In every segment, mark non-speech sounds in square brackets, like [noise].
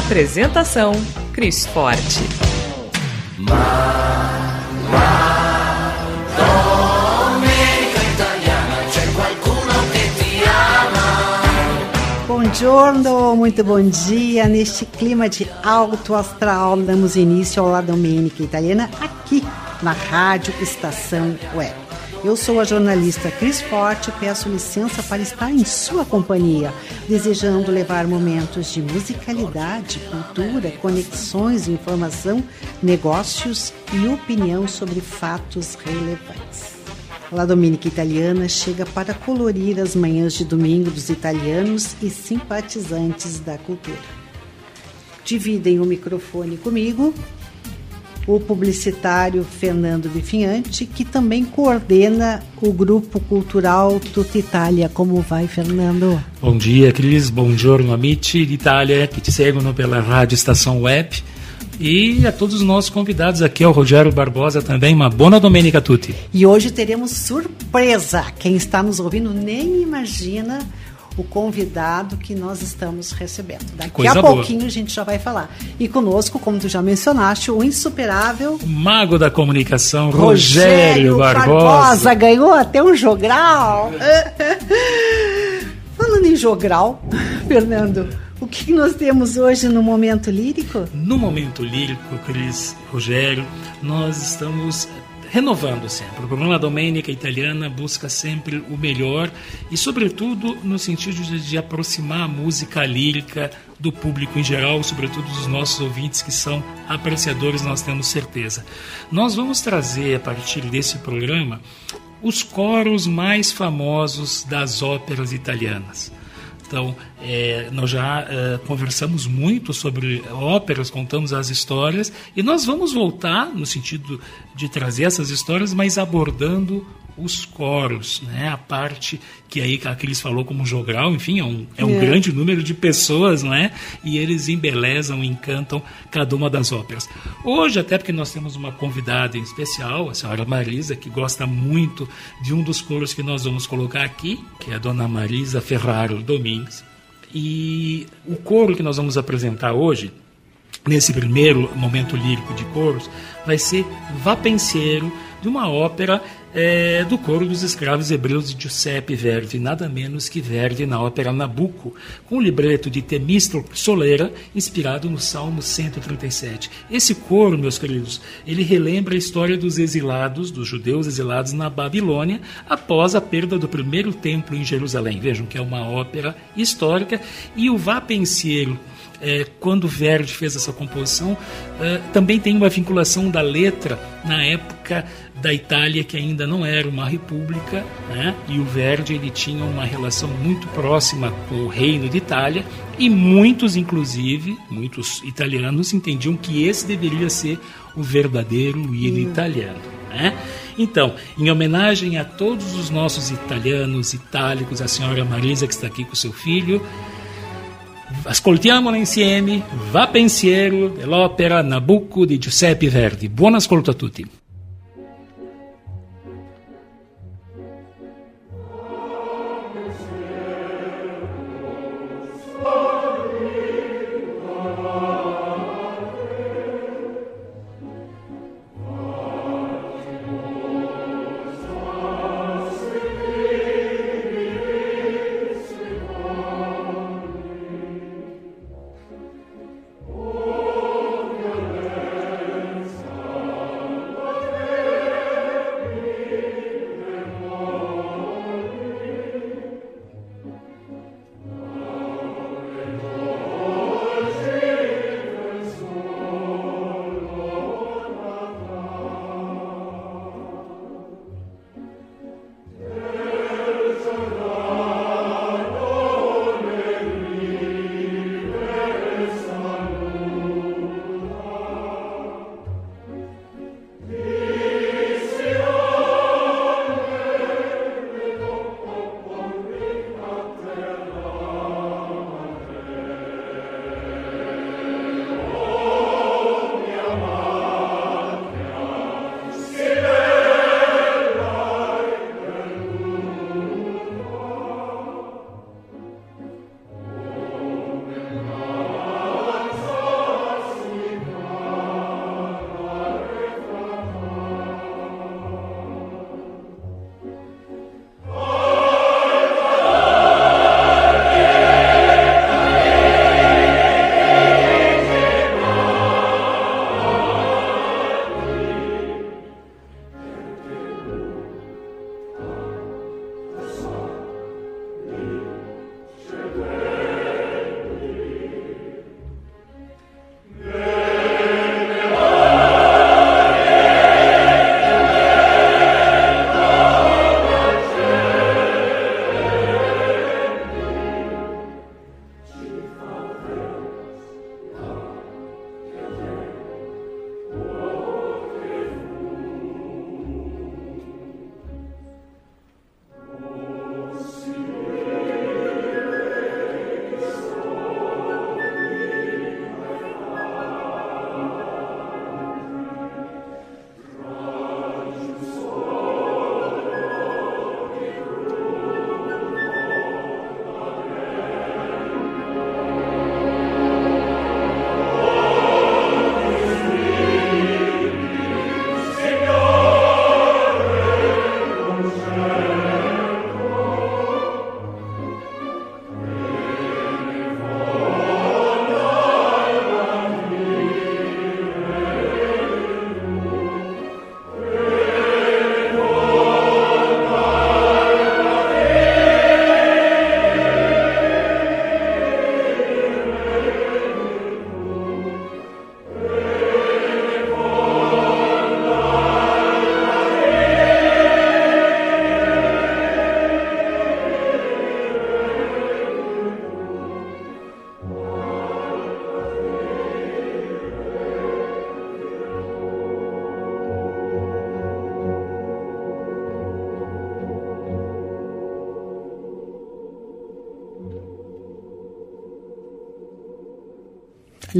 Apresentação: Cris Forte. Buongiorno, muito bom dia. Neste clima de alto astral, damos início ao La Domenica Italiana aqui na Rádio Estação Web. Eu sou a jornalista Cris Forte e peço licença para estar em sua companhia, desejando levar momentos de musicalidade, cultura, conexões, informação, negócios e opinião sobre fatos relevantes. La Dominica Italiana chega para colorir as manhãs de domingo dos italianos e simpatizantes da cultura. Dividem o microfone comigo o publicitário Fernando Bifinhante, que também coordena o grupo cultural Tutta Itália. Como vai, Fernando? Bom dia, Cris. Bom giorno, amici d'Italia, que te seguem pela Rádio Estação Web. E a todos os nossos convidados aqui, ao Rogério Barbosa também, uma boa domenica a tutti. E hoje teremos surpresa. Quem está nos ouvindo nem imagina o convidado que nós estamos recebendo. Daqui Coisa a pouquinho boa. a gente já vai falar. E conosco, como tu já mencionaste, o insuperável mago da comunicação, Rogério, Rogério Barbosa. Barbosa. Ganhou até um jogral. [laughs] Falando em jogral, [laughs] Fernando, o que nós temos hoje no Momento Lírico? No Momento Lírico, Cris, Rogério, nós estamos renovando sempre. O programa Domênica Italiana busca sempre o melhor e, sobretudo, no sentido de, de, aproximar a música lírica do público em geral, sobretudo dos nossos ouvintes que são apreciadores, nós temos certeza. Nós vamos trazer, a partir desse programa, os coros mais famosos das óperas italianas. Então, é, nós já é, conversamos muito sobre óperas, contamos as histórias, e nós vamos voltar no sentido de trazer essas histórias, mas abordando os coros, né? a parte que aí a Cris falou como jogral, enfim, é um, é um é. grande número de pessoas, não é? E eles embelezam, encantam cada uma das óperas. Hoje, até porque nós temos uma convidada em especial, a senhora Marisa, que gosta muito de um dos coros que nós vamos colocar aqui, que é a dona Marisa Ferraro Domingues. E o coro que nós vamos apresentar hoje, nesse primeiro momento lírico de coros, vai ser Vá Penseiro, de uma ópera é, do coro dos escravos hebreus de Giuseppe Verdi, nada menos que Verdi na ópera Nabucco, com o libreto de Temístocles Solera, inspirado no Salmo 137. Esse coro, meus queridos, ele relembra a história dos exilados, dos judeus exilados na Babilônia, após a perda do primeiro templo em Jerusalém. Vejam que é uma ópera histórica e o Vá é, quando Verdi fez essa composição, é, também tem uma vinculação da letra na época da Itália, que ainda não era uma república, né? e o Verdi ele tinha uma relação muito próxima com o reino de Itália, e muitos, inclusive, muitos italianos entendiam que esse deveria ser o verdadeiro hino hum. italiano. Né? Então, em homenagem a todos os nossos italianos, itálicos, a senhora Marisa que está aqui com seu filho, Ascoltiamola insieme Va pensiero dell'opera Nabucco di Giuseppe Verdi. Buon ascolto a tutti.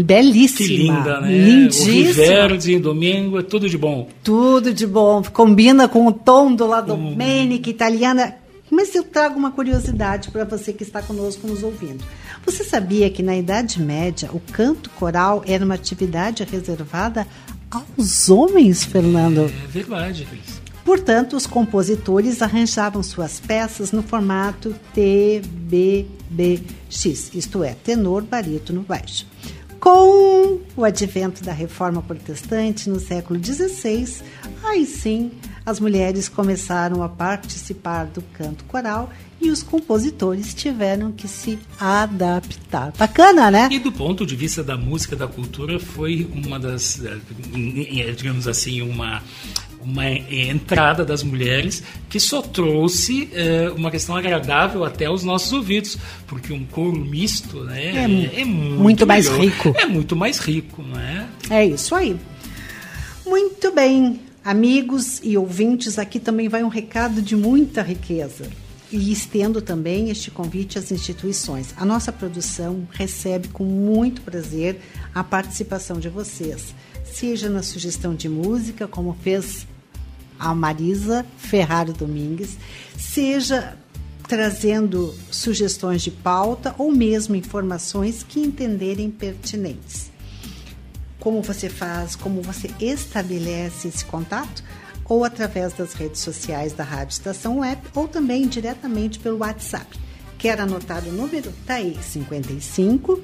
Belíssima. Que linda, né? Lindíssima. O Viverde, domingo, é tudo de bom. Tudo de bom. Combina com o tom do La Domenica italiana. Mas eu trago uma curiosidade para você que está conosco nos ouvindo. Você sabia que na Idade Média o canto coral era uma atividade reservada aos homens, Fernando? É verdade, Cris. Portanto, os compositores arranjavam suas peças no formato TBBX, isto é, tenor, barítono, baixo. Com o advento da reforma protestante no século XVI, aí sim as mulheres começaram a participar do canto coral e os compositores tiveram que se adaptar. Bacana, né? E do ponto de vista da música, da cultura, foi uma das, eh, digamos assim, uma uma entrada das mulheres que só trouxe é, uma questão agradável até aos nossos ouvidos, porque um coro misto né, é, é muito, muito mais rico. É muito mais rico, não é? É isso aí. Muito bem, amigos e ouvintes, aqui também vai um recado de muita riqueza. E estendo também este convite às instituições. A nossa produção recebe com muito prazer a participação de vocês seja na sugestão de música, como fez a Marisa Ferrari Domingues, seja trazendo sugestões de pauta ou mesmo informações que entenderem pertinentes. Como você faz, como você estabelece esse contato? Ou através das redes sociais da Rádio Estação Web ou também diretamente pelo WhatsApp. Quer anotar o número? Tá aí, 55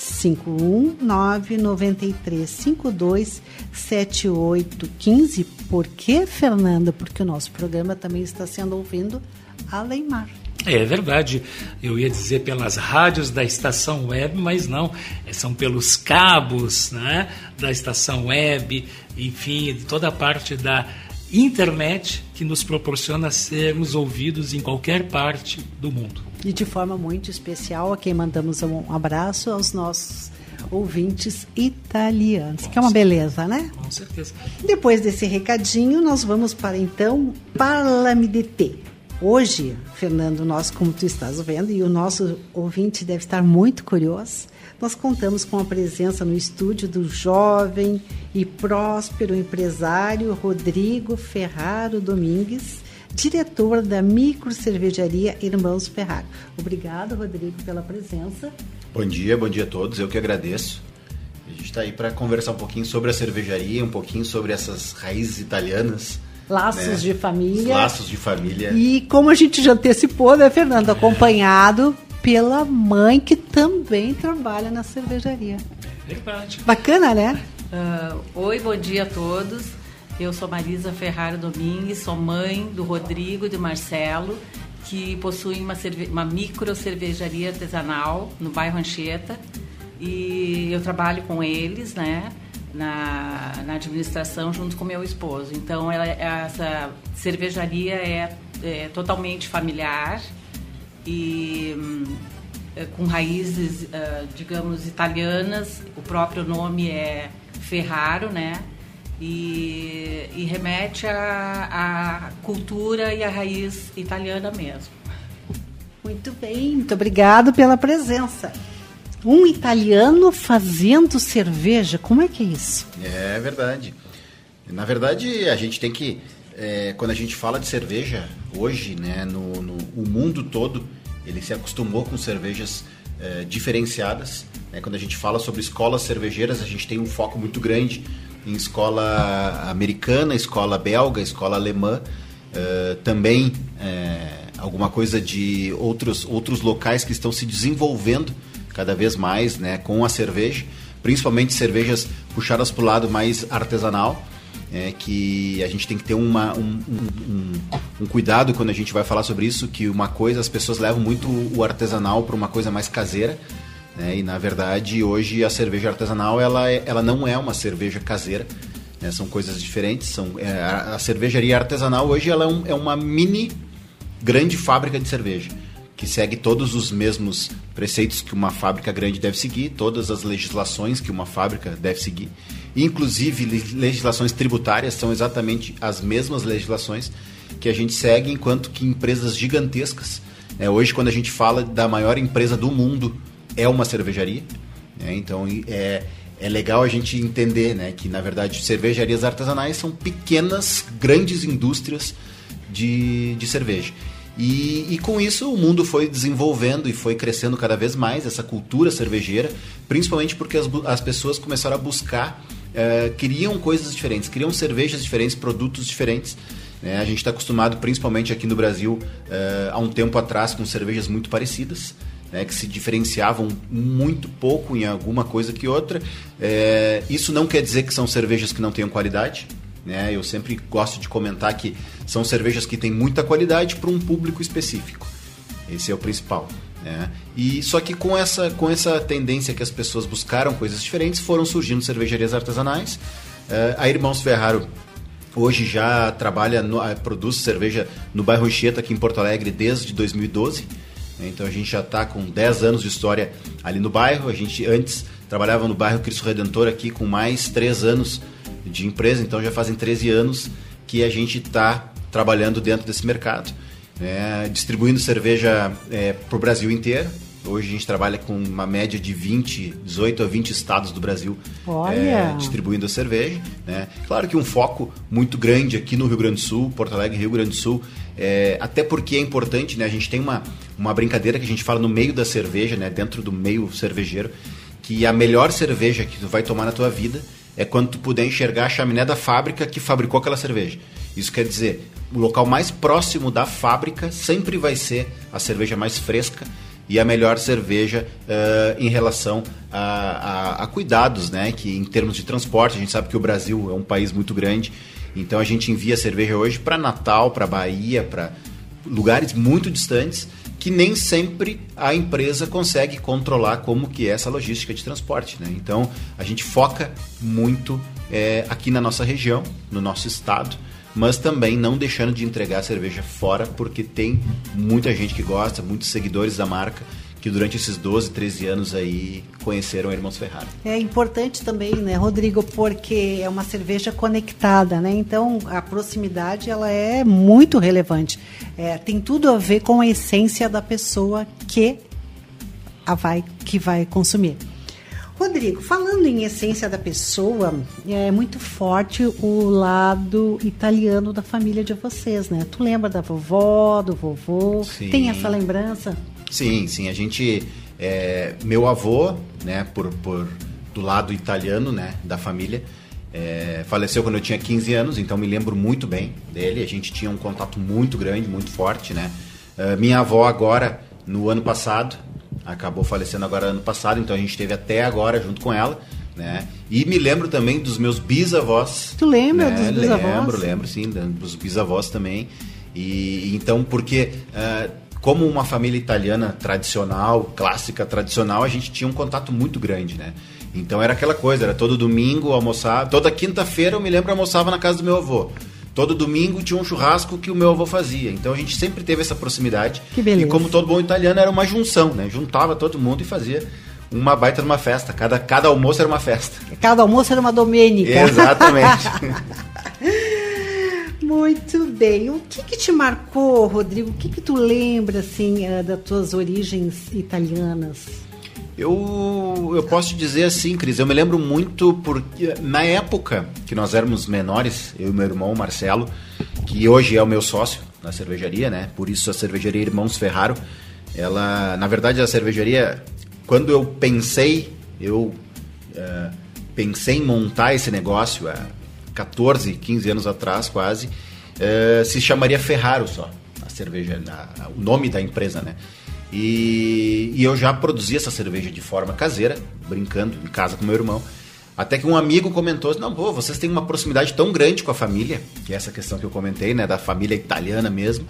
51993527815. Por que, Fernanda? Porque o nosso programa também está sendo ouvido além mar. É verdade, eu ia dizer pelas rádios da estação web, mas não, é, são pelos cabos né, da estação web, enfim, de toda a parte da internet que nos proporciona sermos ouvidos em qualquer parte do mundo. E de forma muito especial, a quem mandamos um abraço aos nossos ouvintes italianos, Com que é uma beleza, né? Com certeza. Depois desse recadinho, nós vamos para então de T. Hoje, Fernando, nós, como tu estás vendo, e o nosso ouvinte deve estar muito curioso, nós contamos com a presença no estúdio do jovem e próspero empresário Rodrigo Ferraro Domingues, diretor da micro cervejaria Irmãos Ferraro. Obrigado, Rodrigo, pela presença. Bom dia, bom dia a todos. Eu que agradeço. A gente está aí para conversar um pouquinho sobre a cervejaria, um pouquinho sobre essas raízes italianas. Laços né? de família. Laços de família. E como a gente já antecipou, né, Fernando? Acompanhado pela mãe que também trabalha na cervejaria. Verdade. Bacana, né? Uh, oi, bom dia a todos. Eu sou Marisa Ferrari Domingues, sou mãe do Rodrigo e do Marcelo, que possuem uma, cerve uma micro cervejaria artesanal no bairro Anchieta. E eu trabalho com eles, né? Na, na administração junto com meu esposo. Então, ela, essa cervejaria é, é totalmente familiar e é, com raízes, uh, digamos, italianas. O próprio nome é Ferraro, né? e, e remete à cultura e à raiz italiana mesmo. Muito bem, muito obrigado pela presença. Um italiano fazendo cerveja, como é que é isso? É verdade. Na verdade, a gente tem que, é, quando a gente fala de cerveja, hoje, né, no, no o mundo todo, ele se acostumou com cervejas é, diferenciadas. Né? Quando a gente fala sobre escolas cervejeiras, a gente tem um foco muito grande em escola americana, escola belga, escola alemã, uh, também uh, alguma coisa de outros, outros locais que estão se desenvolvendo cada vez mais né, com a cerveja, principalmente cervejas puxadas para o lado mais artesanal. É, que a gente tem que ter uma, um, um, um, cuidado quando a gente vai falar sobre isso, que uma coisa, as pessoas levam muito o artesanal para uma coisa mais caseira, né? E na verdade hoje a cerveja artesanal ela, é, ela não é uma cerveja caseira, né? são coisas diferentes. São, é, a, cervejaria artesanal hoje ela é, um, é uma mini grande fábrica de cerveja que segue todos os mesmos preceitos que uma fábrica grande deve seguir, todas as legislações que uma fábrica deve seguir, inclusive legislações tributárias são exatamente as mesmas legislações que a gente segue, enquanto que empresas gigantescas. Né? Hoje, quando a gente fala da maior empresa do mundo é uma cervejaria. Né? Então é, é legal a gente entender né, que, na verdade, cervejarias artesanais são pequenas, grandes indústrias de, de cerveja. E, e, com isso o mundo foi desenvolvendo e foi crescendo cada vez mais essa cultura cervejeira, principalmente porque as, as pessoas começaram a buscar, uh, queriam coisas diferentes, queriam cervejas diferentes, produtos diferentes. Né? A gente está acostumado, principalmente aqui no Brasil, uh, há um tempo atrás, com cervejas muito parecidas. Né, que se diferenciavam muito pouco em alguma coisa que outra. É, isso não quer dizer que são cervejas que não tenham qualidade. Né? Eu sempre gosto de comentar que são cervejas que têm muita qualidade para um público específico. Esse é o principal. Né? E só que com essa, com essa tendência que as pessoas buscaram coisas diferentes, foram surgindo cervejarias artesanais. Uh, a Irmãos Ferraro hoje já trabalha, no, produz cerveja no bairro Anchieta, aqui em Porto Alegre, desde 2012. Então a gente já está com 10 anos de história ali no bairro. A gente antes trabalhava no bairro Cristo Redentor aqui com mais 3 anos de empresa, então já fazem 13 anos que a gente está trabalhando dentro desse mercado, né? distribuindo cerveja é, para o Brasil inteiro. Hoje a gente trabalha com uma média de 20, 18 a 20 estados do Brasil é, distribuindo a cerveja. Né? Claro que um foco muito grande aqui no Rio Grande do Sul, Porto Alegre, Rio Grande do Sul, é, até porque é importante, né? a gente tem uma, uma brincadeira que a gente fala no meio da cerveja, né? dentro do meio cervejeiro, que a melhor cerveja que tu vai tomar na tua vida é quando tu puder enxergar a chaminé da fábrica que fabricou aquela cerveja. Isso quer dizer, o local mais próximo da fábrica sempre vai ser a cerveja mais fresca e a melhor cerveja uh, em relação a, a, a, cuidados, né? Que em termos de transporte, a gente sabe que o Brasil é um país muito grande, então a gente envia cerveja hoje para Natal, para Bahia, para lugares muito distantes que nem sempre a empresa consegue controlar como que é essa logística de transporte. Né? Então a gente foca muito é, aqui na nossa região, no nosso estado, mas também não deixando de entregar a cerveja fora, porque tem muita gente que gosta, muitos seguidores da marca que durante esses 12, 13 anos aí conheceram Irmãos Ferrari. É importante também, né, Rodrigo, porque é uma cerveja conectada, né? Então a proximidade ela é muito relevante. É, tem tudo a ver com a essência da pessoa que a vai que vai consumir. Rodrigo, falando em essência da pessoa, é muito forte o lado italiano da família de vocês, né? Tu lembra da vovó, do vovô? Sim. Tem essa lembrança? Sim, sim. A gente. É, meu avô, né, por, por, do lado italiano, né, da família, é, faleceu quando eu tinha 15 anos, então me lembro muito bem dele. A gente tinha um contato muito grande, muito forte, né. Uh, minha avó agora, no ano passado, acabou falecendo agora ano passado, então a gente esteve até agora junto com ela. Né? E me lembro também dos meus bisavós. Tu lembra né? dos bisavós? Lembro, lembro sim, dos bisavós também. E então, porque uh, como uma família italiana tradicional, clássica, tradicional, a gente tinha um contato muito grande, né? Então era aquela coisa, era todo domingo almoçar, toda quinta-feira eu me lembro almoçava na casa do meu avô. Todo domingo tinha um churrasco que o meu avô fazia. Então a gente sempre teve essa proximidade. Que beleza. E como todo bom italiano era uma junção, né? Juntava todo mundo e fazia uma baita numa festa. Cada, cada almoço era uma festa. Cada almoço era uma domênica. Exatamente. [laughs] Muito bem. O que, que te marcou, Rodrigo? O que, que tu lembra, assim, eh, das tuas origens italianas? Eu, eu posso dizer assim, Cris, eu me lembro muito porque na época que nós éramos menores, eu e meu irmão Marcelo, que hoje é o meu sócio na cervejaria, né? Por isso a cervejaria Irmãos Ferraro, ela, na verdade, a cervejaria, quando eu pensei, eu uh, pensei em montar esse negócio, uh, 14, 15 anos atrás quase, é, se chamaria Ferraro só, a cerveja, o nome da empresa, né? E, e, eu já produzia essa cerveja de forma caseira, brincando em casa com meu irmão. Até que um amigo comentou: Não, pô, vocês têm uma proximidade tão grande com a família, que é essa questão que eu comentei, né, da família italiana mesmo,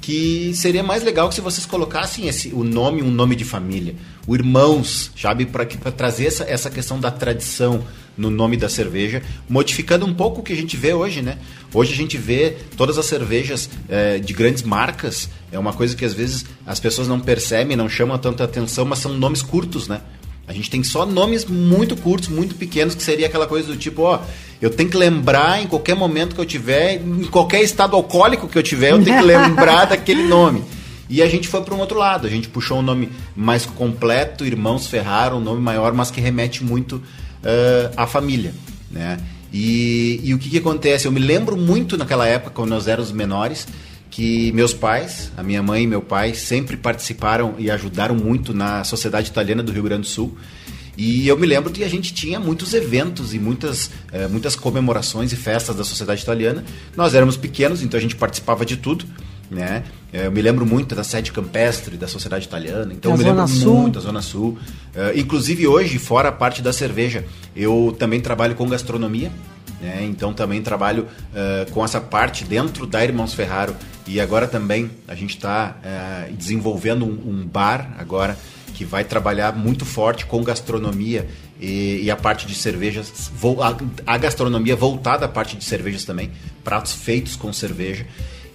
que seria mais legal se vocês colocassem esse, o nome, um nome de família, o Irmãos, sabe, para trazer essa, essa questão da tradição, no nome da cerveja, modificando um pouco o que a gente vê hoje, né? Hoje a gente vê todas as cervejas é, de grandes marcas, é uma coisa que às vezes as pessoas não percebem, não chamam tanta atenção, mas são nomes curtos, né? A gente tem só nomes muito curtos, muito pequenos, que seria aquela coisa do tipo, ó, eu tenho que lembrar em qualquer momento que eu tiver, em qualquer estado alcoólico que eu tiver, eu tenho que lembrar [laughs] daquele nome. E a gente foi para um outro lado, a gente puxou um nome mais completo, Irmãos Ferraro, um nome maior, mas que remete muito uh, à família, né? E, e o que, que acontece? Eu me lembro muito naquela época, quando nós éramos menores, que meus pais, a minha mãe e meu pai, sempre participaram e ajudaram muito na Sociedade Italiana do Rio Grande do Sul. E eu me lembro que a gente tinha muitos eventos e muitas, eh, muitas comemorações e festas da sociedade italiana. Nós éramos pequenos, então a gente participava de tudo. Né? Eh, eu me lembro muito da sede campestre da sociedade italiana, então da eu me Zona lembro Sul. muito da Zona Sul. Uh, inclusive hoje, fora a parte da cerveja, eu também trabalho com gastronomia. Né? Então também trabalho uh, com essa parte dentro da Irmãos Ferraro e agora também a gente está uh, desenvolvendo um, um bar agora que vai trabalhar muito forte com gastronomia e, e a parte de cervejas, a, gastronomia voltada à parte de cervejas também, pratos feitos com cerveja.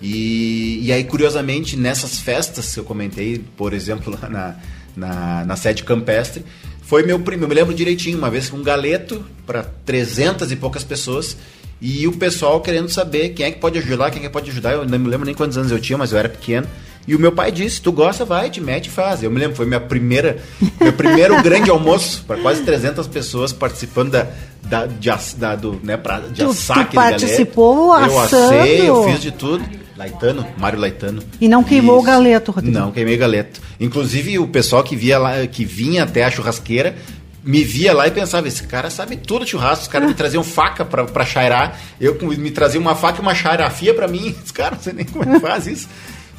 E, e aí, curiosamente, nessas festas que eu comentei, por exemplo, [laughs] lá na, na, na sede campestre, foi meu primo, eu me lembro direitinho, uma vez com um galeto para 300 e poucas pessoas e o pessoal querendo saber quem é que pode ajudar, quem é que pode ajudar. Eu não me lembro nem quantos anos eu tinha, mas eu era pequeno. E o meu pai disse: Tu gosta, vai, te mete e faz. Eu me lembro, foi minha primeira, meu primeiro [laughs] grande almoço para quase 300 pessoas participando da, da, de, da, do, né, pra, de Tu- assar tu participou Eu assei, eu fiz de tudo. Laitano, Mário Laitano. E não queimou Isso. o galeto, Rodrigo? Não, queimei galeto. Inclusive, o pessoal que, via lá, que vinha até a churrasqueira me via lá e pensava, esse cara sabe tudo de churrasco, os caras me traziam faca pra, pra chairar, eu me trazia uma faca e uma chairafia pra mim, [laughs] os caras não sei nem como é que faz isso.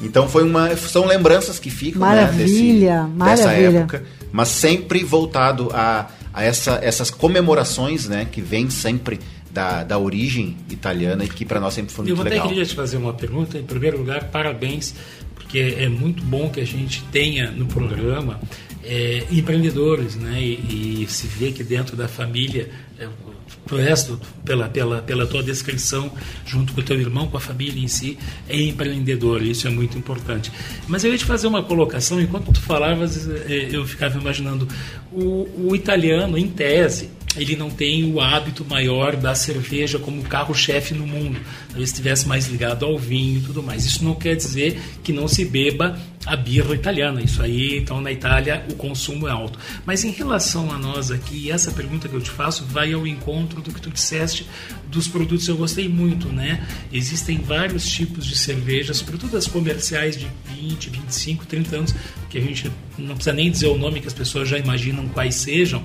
Então foi uma, são lembranças que ficam Maravilha, né, desse, dessa maravilha. época, mas sempre voltado a, a essa, essas comemorações, né, que vêm sempre da, da origem italiana e que pra nós sempre foi Eu muito até legal. queria te fazer uma pergunta. Em primeiro lugar, parabéns, porque é muito bom que a gente tenha no programa é, empreendedores, né? E, e se vê que dentro da família, é, o resto, pela, pela, pela tua descrição, junto com o teu irmão, com a família em si, é empreendedor. Isso é muito importante. Mas eu ia te fazer uma colocação. Enquanto tu falavas, é, eu ficava imaginando o, o italiano, em tese, ele não tem o hábito maior da cerveja como carro-chefe no mundo. Talvez estivesse mais ligado ao vinho e tudo mais. Isso não quer dizer que não se beba a birra italiana. Isso aí, então, na Itália, o consumo é alto. Mas em relação a nós aqui, essa pergunta que eu te faço vai ao encontro do que tu disseste dos produtos. Eu gostei muito, né? Existem vários tipos de cerveja, sobretudo as comerciais de 20, 25, 30 anos, que a gente não precisa nem dizer o nome, que as pessoas já imaginam quais sejam.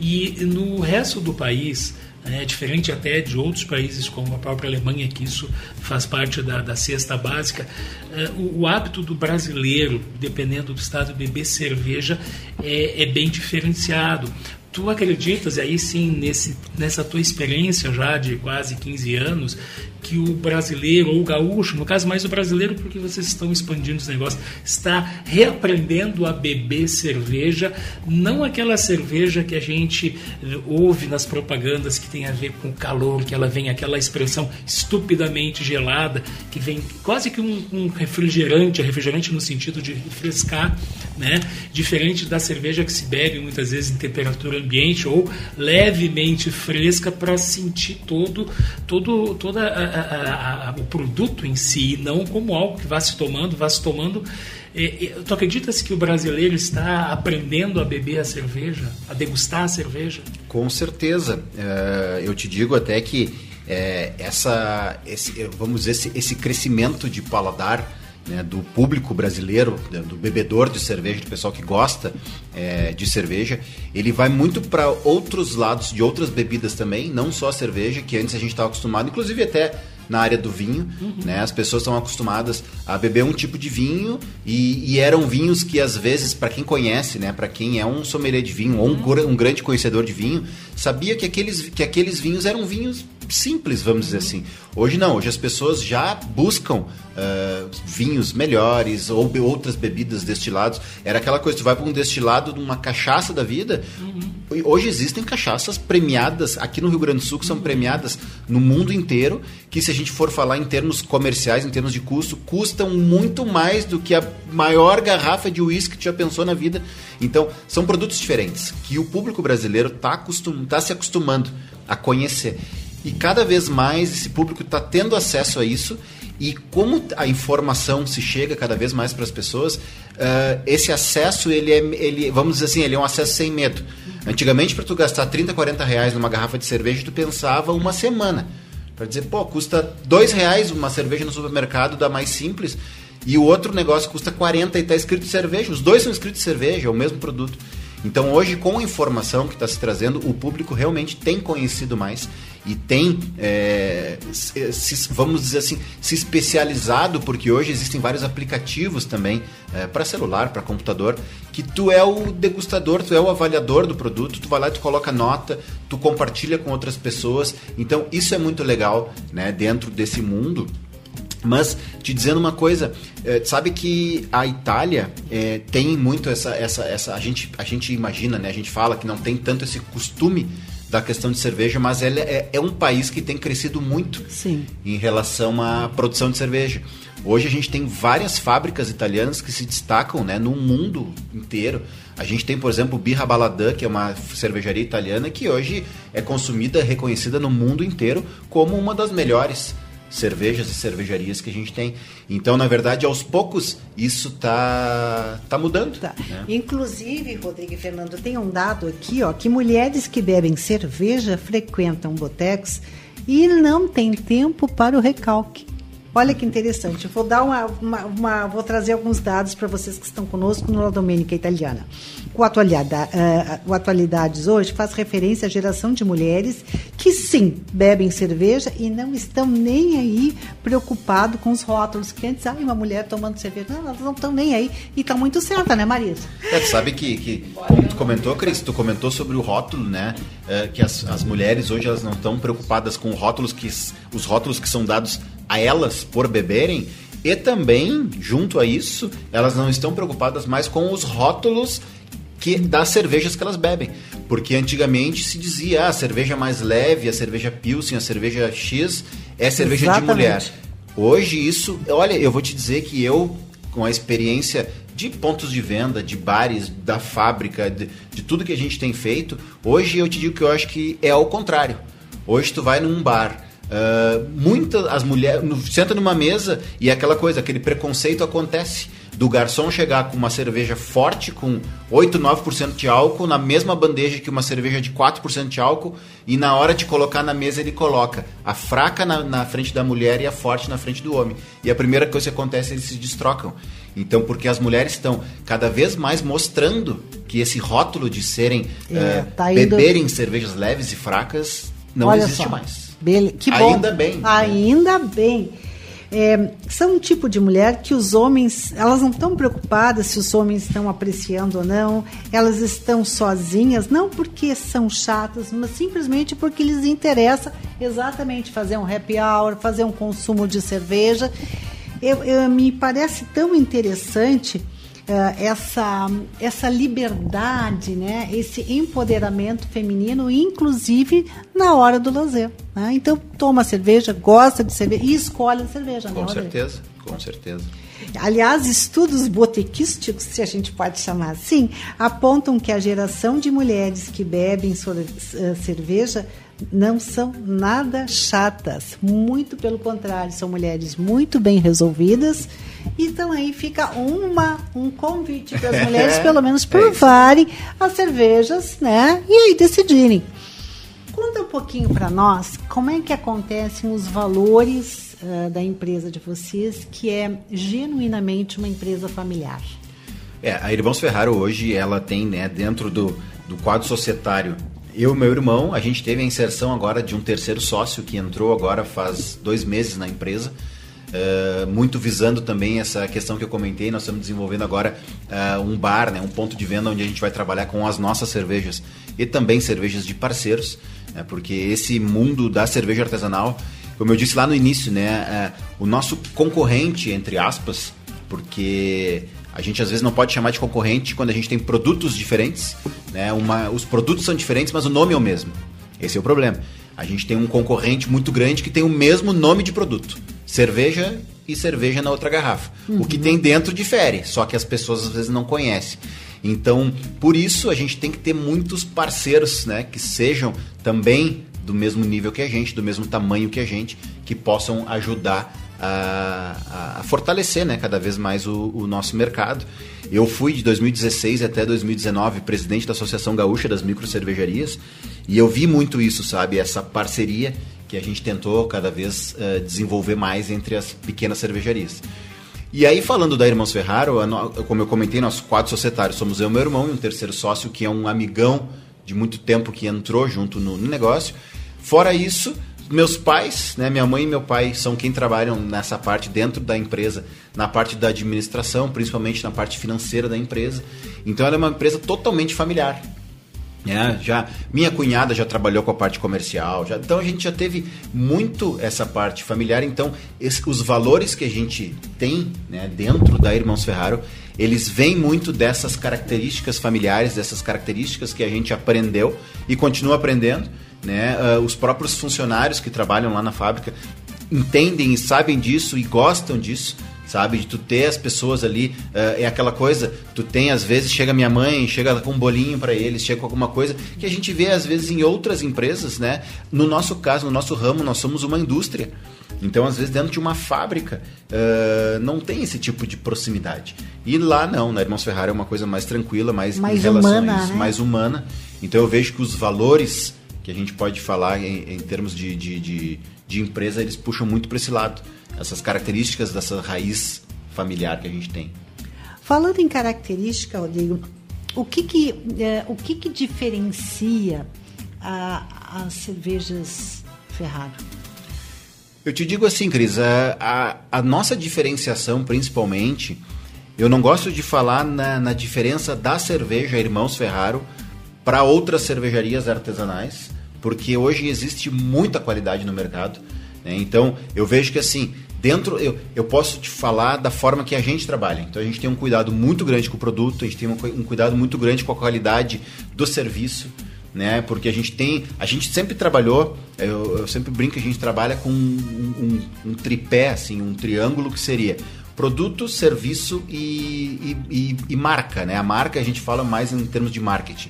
E no resto do país, é diferente até de outros países como a própria Alemanha, que isso faz parte da, da cesta básica, é, o, o hábito do brasileiro, dependendo do estado, beber cerveja é, é bem diferenciado. Tu acreditas, e aí sim, nesse, nessa tua experiência já de quase 15 anos, que o brasileiro, ou o gaúcho, no caso mais o brasileiro, porque vocês estão expandindo esse negócio, está reaprendendo a beber cerveja, não aquela cerveja que a gente eh, ouve nas propagandas que tem a ver com calor, que ela vem aquela expressão estupidamente gelada, que vem quase que um, um refrigerante, refrigerante no sentido de refrescar, né? diferente da cerveja que se bebe muitas vezes em temperatura ambiente ou levemente fresca para sentir todo, todo, toda a, a, a, o produto em si, não como algo que vá se tomando, vá se tomando. É, é, tu acreditas que o brasileiro está aprendendo a beber a cerveja, a degustar a cerveja? Com certeza. É, eu te digo até que é, essa, esse, vamos dizer, esse, esse crescimento de paladar né, do público brasileiro, né, do bebedor de cerveja, do pessoal que gosta é, de cerveja, ele vai muito para outros lados de outras bebidas também, não só a cerveja, que antes a gente estava acostumado, inclusive até na área do vinho, né? As pessoas estão acostumadas a beber um tipo de vinho e, e eram vinhos que às vezes para quem conhece, né? Para quem é um sommelier de vinho ou um, gra- um grande conhecedor de vinho, sabia que aqueles, que aqueles vinhos eram vinhos simples, vamos dizer assim. Hoje não, hoje as pessoas já buscam ah, vinhos melhores ou be- outras bebidas destilados. Era aquela coisa, tu vai para um destilado de uma cachaça da vida. E Hoje existem cachaças premiadas aqui no Rio Grande do Sul que são premiadas no mundo inteiro, que se a gente for falar em termos comerciais, em termos de custo, custam muito mais do que a maior garrafa de uísque que tu já pensou na vida. Então, são produtos diferentes que o público brasileiro está tá se acostumando a conhecer. E cada vez mais esse público está tendo acesso a isso e como a informação se chega cada vez mais para as pessoas, uh, esse acesso, ele é, ele, vamos dizer assim, ele é um acesso sem medo. Antigamente, para tu gastar 30, 40 reais numa garrafa de cerveja, tu pensava uma semana. Para dizer, pô, custa dois reais uma cerveja no supermercado da mais simples e o outro negócio custa 40 e está escrito cerveja. Os dois são escritos cerveja, é o mesmo produto. Então hoje, com a informação que está se trazendo, o público realmente tem conhecido mais e tem, é, se, vamos dizer assim, se especializado, porque hoje existem vários aplicativos também é, para celular, para computador, que tu é o degustador, tu é o avaliador do produto, tu vai lá tu coloca nota, tu compartilha com outras pessoas. Então isso é muito legal, né, dentro desse mundo mas te dizendo uma coisa, é, sabe que a Itália é, tem muito essa, essa, essa a gente, a gente imagina, né? A gente fala que não tem tanto esse costume da questão de cerveja, mas ela é, é um país que tem crescido muito Sim. em relação à produção de cerveja. Hoje a gente tem várias fábricas italianas que se destacam né, no mundo inteiro. A gente tem, por exemplo, Birra Baladã, que é uma cervejaria italiana que hoje é consumida, reconhecida no mundo inteiro como uma das melhores cervejas e cervejarias que a gente tem. Então, na verdade, aos poucos, isso tá, tá mudando. Tá. Né? Inclusive, Rodrigo e Fernando, tem um dado aqui, ó, que mulheres que bebem cerveja frequentam botecos e não têm tempo para o recalque. Olha que interessante. Eu vou dar uma, uma, uma vou trazer alguns dados para vocês que estão conosco no La Domenica Italiana. O, atualidade, uh, Atualidades hoje faz referência à geração de mulheres que sim bebem cerveja e não estão nem aí preocupado com os rótulos. Que antes, ah, uma mulher tomando cerveja. Não, elas não estão nem aí. E está muito certa, né, Marisa? É, sabe que, que, como tu comentou, Cris, tu comentou sobre o rótulo, né? É, que as, as mulheres hoje elas não estão preocupadas com rótulos que os rótulos que são dados a elas por beberem e também, junto a isso, elas não estão preocupadas mais com os rótulos que das cervejas que elas bebem. Porque antigamente se dizia, ah, a cerveja mais leve, a cerveja Pilsen, a cerveja X é cerveja Exatamente. de mulher. Hoje isso, olha, eu vou te dizer que eu, com a experiência de pontos de venda, de bares, da fábrica, de, de tudo que a gente tem feito, hoje eu te digo que eu acho que é ao contrário. Hoje tu vai num bar, Uh, muitas as mulheres senta numa mesa e aquela coisa, aquele preconceito acontece do garçom chegar com uma cerveja forte com 8, 9% de álcool na mesma bandeja que uma cerveja de 4% de álcool e na hora de colocar na mesa ele coloca a fraca na, na, frente da mulher e a forte na frente do homem. E a primeira coisa que acontece é eles se destrocam. Então, porque as mulheres estão cada vez mais mostrando que esse rótulo de serem é, uh, tá beberem cervejas leves e fracas não Olha existe só. mais. Que bom. Ainda bem. Né? Ainda né? bem. É, são um tipo de mulher que os homens, elas não estão preocupadas se os homens estão apreciando ou não, elas estão sozinhas, não porque são chatas, mas simplesmente porque lhes interessa exatamente fazer um happy hour, fazer um consumo de cerveja. Eu, eu, me parece tão interessante essa, essa liberdade, né? esse empoderamento feminino, inclusive na hora do lazer. Né? Então, toma cerveja, gosta de cerveja e escolhe a cerveja. Com certeza, com certeza. Aliás, estudos botequísticos, se a gente pode chamar assim, apontam que a geração de mulheres que bebem eh, cerveja não são nada chatas, muito pelo contrário, são mulheres muito bem resolvidas. Então aí fica uma, um convite para as mulheres, [laughs] pelo menos, é provarem as cervejas, né? E aí decidirem. Conta um pouquinho para nós como é que acontecem os valores uh, da empresa de vocês, que é genuinamente uma empresa familiar. É, a Irmãos Ferraro hoje ela tem, né, dentro do, do quadro societário eu e meu irmão, a gente teve a inserção agora de um terceiro sócio que entrou agora faz dois meses na empresa. Uh, muito visando também essa questão que eu comentei, nós estamos desenvolvendo agora uh, um bar, né, um ponto de venda onde a gente vai trabalhar com as nossas cervejas e também cervejas de parceiros, né, porque esse mundo da cerveja artesanal, como eu disse lá no início, né, uh, o nosso concorrente, entre aspas, porque a gente às vezes não pode chamar de concorrente quando a gente tem produtos diferentes. Né? Uma, os produtos são diferentes, mas o nome é o mesmo. Esse é o problema. A gente tem um concorrente muito grande que tem o mesmo nome de produto. Cerveja e cerveja na outra garrafa. Uhum. O que tem dentro difere, só que as pessoas às vezes não conhecem. Então, por isso a gente tem que ter muitos parceiros, né, que sejam também do mesmo nível que a gente, do mesmo tamanho que a gente, que possam ajudar a, a, fortalecer né, cada vez mais o, o, nosso mercado. Eu fui de 2016 até 2019 presidente da Associação Gaúcha das Micro Cervejarias e eu vi muito isso, sabe? Essa parceria que a gente tentou cada vez uh, desenvolver mais entre as pequenas cervejarias. E aí, falando da Irmãos Ferraro, como eu comentei, nós quatro societários somos eu meu irmão e um terceiro sócio que é um amigão de muito tempo que entrou junto no, no negócio. Fora isso, meus pais, né, minha mãe e meu pai são quem trabalham nessa parte dentro da empresa, na parte da administração, principalmente na parte financeira da empresa. Então ela é uma empresa totalmente familiar. Né? Já minha cunhada já trabalhou com a parte comercial, já, então a gente já teve muito essa parte familiar. Então os valores que a gente tem né, dentro da Irmãos Ferraro, eles vêm muito dessas características familiares, dessas características que a gente aprendeu e continua aprendendo né? Uh, os próprios funcionários que trabalham lá na fábrica entendem e sabem disso e gostam disso sabe? De tu ter as pessoas ali, uh, é aquela coisa, tu tem, às vezes, chega minha mãe, chega com um bolinho para eles, chega com alguma coisa, que a gente vê, às vezes, em outras empresas, né? No nosso caso, no nosso ramo, nós somos uma indústria. Então, às vezes, dentro de uma fábrica, uh, não tem esse tipo de proximidade. E lá, não, na Irmãos Ferrari é uma coisa mais tranquila, mais, mais relações, humana, né? mais humana. Então, eu vejo que os valores que a gente pode falar em, em termos de, de, de, de, empresa, eles puxam muito para esse lado. Essas características dessa raiz familiar que a gente tem. Falando em característica, Rodrigo, o que que, é, o que, que diferencia a, as cervejas Ferraro? Eu te digo assim, Cris, a, a, a, nossa diferenciação, principalmente, eu não gosto de falar na, na diferença da cerveja Irmãos Ferraro para outras cervejarias artesanais, porque hoje existe muita qualidade no mercado. Né? Então, eu vejo que assim, dentro, eu, eu posso te falar da forma que a gente trabalha. Então, a gente tem um cuidado muito grande com o produto, a gente tem um, um cuidado muito grande com a qualidade do serviço. Né? Porque a gente tem, a gente sempre trabalhou, eu, eu sempre brinco que a gente trabalha com um, um, um, tripé, assim, um triângulo que seria produto, serviço e, e, e, e marca, né? A marca a gente fala mais em termos de marketing.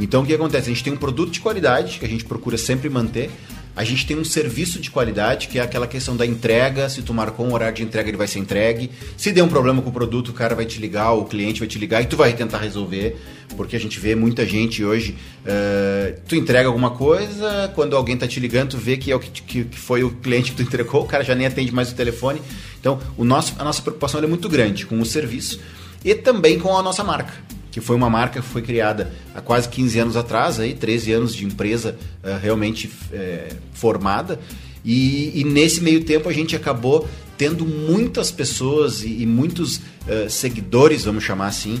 Então o que acontece? A gente tem um produto de qualidade que a gente procura sempre manter. A gente tem um serviço de qualidade, que é aquela questão da entrega. Se tu marcou um horário de entrega, ele vai ser entregue. Se der um problema com o produto, o cara vai te ligar, o cliente vai te ligar e tu vai tentar resolver. Porque a gente vê muita gente hoje. Uh, tu entrega alguma coisa, quando alguém tá te ligando, tu vê que é o que, que, que, foi o cliente que tu entregou, o cara já nem atende mais o telefone. Então, o nosso, a nossa preocupação é muito grande com o serviço e também com a nossa marca que foi uma marca que foi criada há quase 15 anos atrás, aí, 13 anos de empresa uh, realmente uh, formada. E, e, nesse meio tempo a gente acabou tendo muitas pessoas e, e muitos uh, seguidores, vamos chamar assim,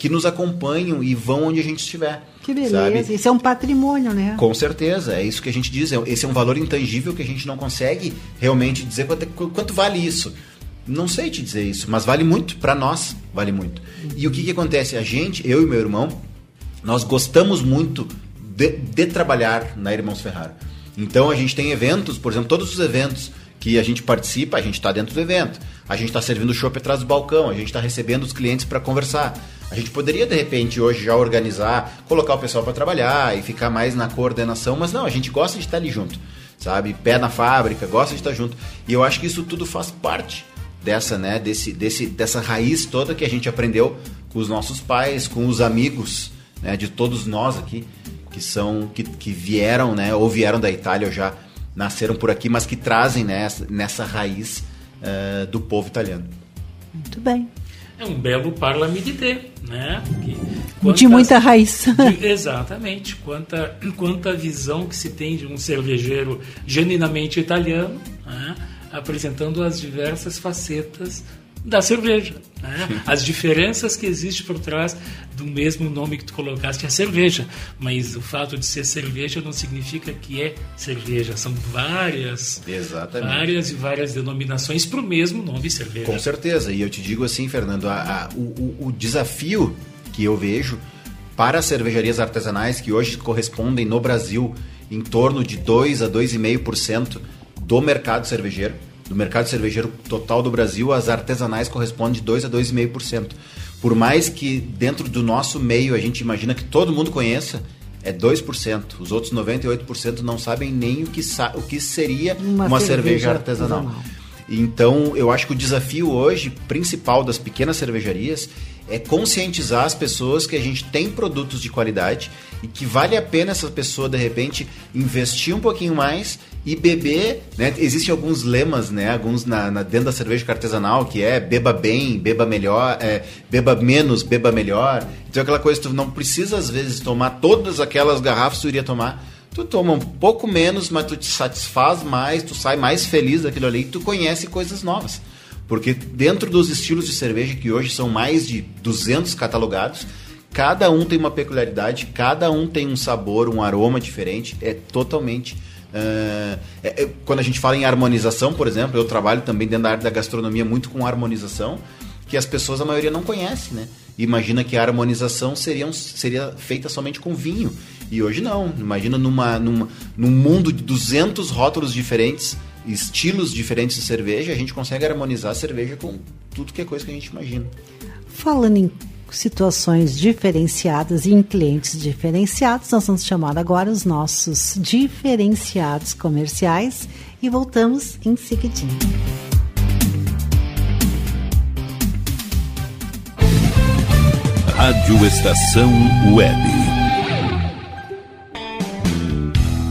que nos acompanham e vão onde a gente estiver. Que beleza, sabe? isso é um patrimônio, né? Com certeza, é isso que a gente diz. É, esse é um valor intangível que a gente não consegue realmente dizer quanto, quanto vale isso. Não sei te dizer isso, mas vale muito para nós, vale muito. E o que, que acontece? A gente, eu e meu irmão, nós gostamos muito de, de trabalhar na Irmãos Ferrari. Então a gente tem eventos, por exemplo, todos os eventos que a gente participa, a gente está dentro do evento. A gente está servindo chopp atrás do balcão, a gente está recebendo os clientes para conversar. A gente poderia, de repente, hoje já organizar, colocar o pessoal para trabalhar e ficar mais na coordenação, mas não, a gente gosta de estar ali junto, sabe? Pé na fábrica, gosta de estar junto. E eu acho que isso tudo faz parte dessa, né, desse, desse, dessa raiz toda que a gente aprendeu com os nossos pais, com os amigos, né, de todos nós aqui, que são que, que vieram, né, ou vieram da Itália ou já nasceram por aqui, mas que trazem né, nessa raiz uh, do povo italiano. Muito bem. É um belo parlamenté, né? Que, de muita raiz. [laughs] De, exatamente. Quanta, quanta visão que se tem de um cervejeiro genuinamente italiano, né? Apresentando as diversas facetas da cerveja. Né? As diferenças que existem por trás do mesmo nome que tu colocaste, a cerveja. Mas o fato de ser cerveja não significa que é cerveja. São várias, Exatamente. várias e várias denominações para o mesmo nome cerveja. Com certeza. E eu te digo assim, Fernando, a, a, o, o desafio que eu vejo para as cervejarias artesanais que hoje correspondem no Brasil em torno de 2 a 2,5% do mercado cervejeiro. Do mercado cervejeiro total do Brasil, as artesanais correspondem de 2 a 2,5%. Por mais que dentro do nosso meio a gente imagina que todo mundo conheça, é 2%. Os outros 98% não sabem nem o que, o que seria uma, uma cerveja, cerveja artesanal. artesanal. Então, eu acho que o desafio hoje, principal das pequenas cervejarias, é conscientizar as pessoas que a gente tem produtos de qualidade e que vale a pena essa pessoa, de repente, investir um pouquinho mais e beber, né? Existem alguns lemas, né? Alguns na, na dentro da cerveja artesanal, que é beba bem, beba melhor, é, beba menos, beba melhor. Então aquela coisa, tu não precisa às vezes tomar todas aquelas garrafas que tu iria tomar tu toma um pouco menos, mas tu te satisfaz mais, tu sai mais feliz daquilo ali e tu conhece coisas novas. Porque dentro dos estilos de cerveja, que hoje são mais de 200 catalogados, cada um tem uma peculiaridade, cada um tem um sabor, um aroma diferente, é totalmente. É, é, quando a gente fala em harmonização, por exemplo, eu trabalho também dentro da área da gastronomia muito com harmonização, que as pessoas, a maioria, não conhece, né? Imagina que a harmonização seria, seria feita somente com vinho. E hoje não. Imagina numa, numa, num mundo de 200 rótulos diferentes, estilos diferentes de cerveja, a gente consegue harmonizar a cerveja com tudo que é coisa que a gente imagina. Falando em situações diferenciadas e em clientes diferenciados, nós vamos chamar agora os nossos diferenciados comerciais e voltamos em seguidinho. Rádio Estação Web.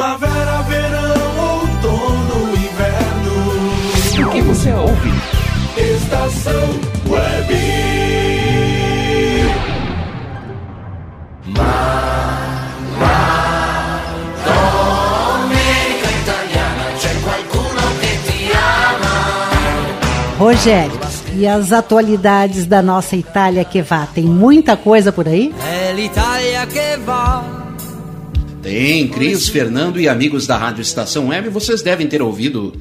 Primavera, verão, outono, inverno. O que você ouve? Estação Web. Che. Rogério, e as atualidades da nossa Itália que vá? Tem muita coisa por aí? É l'Italia que va. Tem, Cris, Fernando e amigos da Rádio Estação Web, vocês devem ter ouvido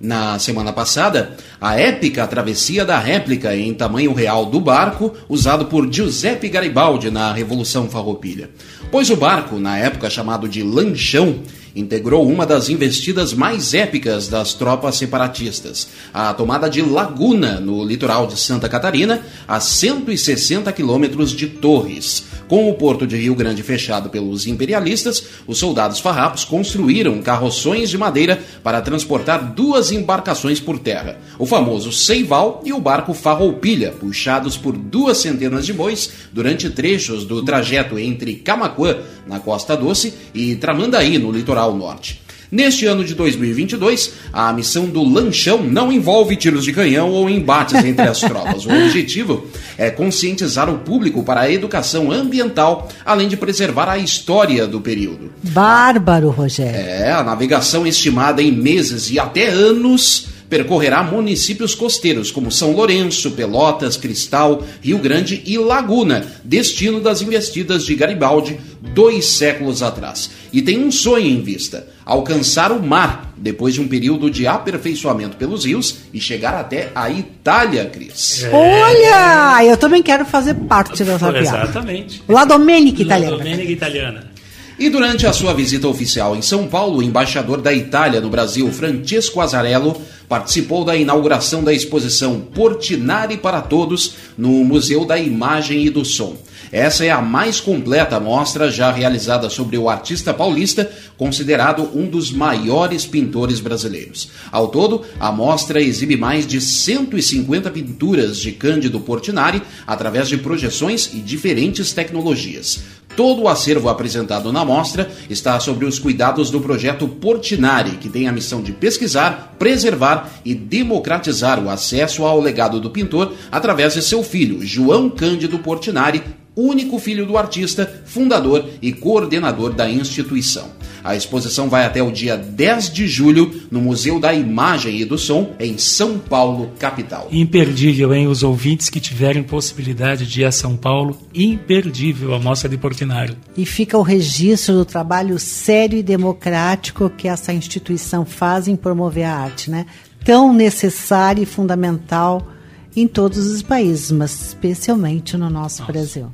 na semana passada a épica travessia da réplica em tamanho real do barco usado por Giuseppe Garibaldi na Revolução Farroupilha. Pois o barco, na época chamado de Lanchão, integrou uma das investidas mais épicas das tropas separatistas, a tomada de Laguna, no litoral de Santa Catarina, a 160 quilômetros de Torres. Com o porto de Rio Grande fechado pelos imperialistas, os soldados farrapos construíram carroções de madeira para transportar duas embarcações por terra, o famoso Seival e o barco Farroupilha, puxados por duas centenas de bois durante trechos do trajeto entre Camacuã, na Costa Doce, e Tramandaí, no litoral norte. Neste ano de 2022, a missão do Lanchão não envolve tiros de canhão ou embates entre as tropas. O objetivo é conscientizar o público para a educação ambiental, além de preservar a história do período. Bárbaro, Rogério. É, a navegação estimada em meses e até anos percorrerá municípios costeiros como São Lourenço, Pelotas, Cristal, Rio Grande e Laguna, destino das investidas de Garibaldi dois séculos atrás. E tem um sonho em vista: alcançar o mar depois de um período de aperfeiçoamento pelos rios e chegar até a Itália, Cris. É. Olha, eu também quero fazer parte dessa viagem. Exatamente. La Domenica Italiana. La Domenica Italiana. E durante a sua visita oficial em São Paulo, o embaixador da Itália no Brasil, Francesco Azarello, participou da inauguração da exposição Portinari para Todos no Museu da Imagem e do Som. Essa é a mais completa mostra já realizada sobre o artista paulista, considerado um dos maiores pintores brasileiros. Ao todo, a mostra exibe mais de 150 pinturas de Cândido Portinari através de projeções e diferentes tecnologias. Todo o acervo apresentado na mostra está sobre os cuidados do projeto Portinari, que tem a missão de pesquisar, preservar e democratizar o acesso ao legado do pintor através de seu filho, João Cândido Portinari, único filho do artista, fundador e coordenador da instituição. A exposição vai até o dia 10 de julho no Museu da Imagem e do Som, em São Paulo, capital. Imperdível, hein? Os ouvintes que tiverem possibilidade de ir a São Paulo, imperdível a Mostra de Portinari. E fica o registro do trabalho sério e democrático que essa instituição faz em promover a arte, né? Tão necessária e fundamental em todos os países, mas especialmente no nosso Nossa. Brasil.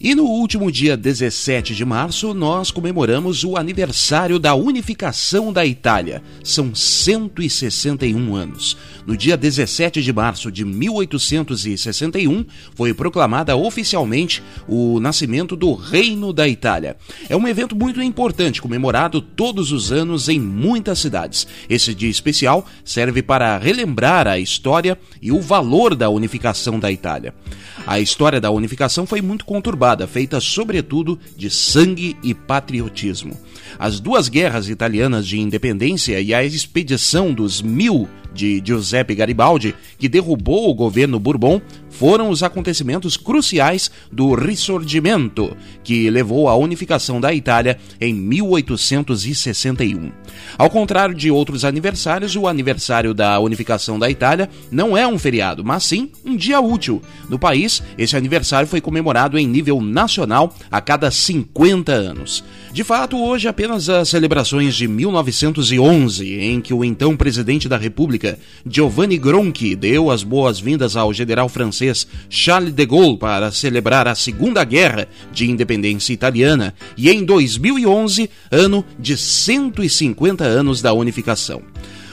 E no último dia 17 de março, nós comemoramos o aniversário da unificação da Itália. São 161 anos. No dia 17 de março de 1861, foi proclamada oficialmente o nascimento do Reino da Itália. É um evento muito importante, comemorado todos os anos em muitas cidades. Esse dia especial serve para relembrar a história e o valor da unificação da Itália. A história da unificação foi muito conturbada, feita sobretudo de sangue e patriotismo. As duas guerras italianas de independência e a expedição dos mil de Giuseppe Garibaldi, que derrubou o governo Bourbon, foram os acontecimentos cruciais do Risorgimento, que levou à unificação da Itália em 1861. Ao contrário de outros aniversários, o aniversário da unificação da Itália não é um feriado, mas sim um dia útil. No país, esse aniversário foi comemorado em nível nacional a cada 50 anos. De fato, hoje apenas as celebrações de 1911, em que o então presidente da República Giovanni Gronchi, deu as boas-vindas ao general francês Charles de Gaulle para celebrar a Segunda Guerra de Independência Italiana e em 2011, ano de 150 anos da unificação.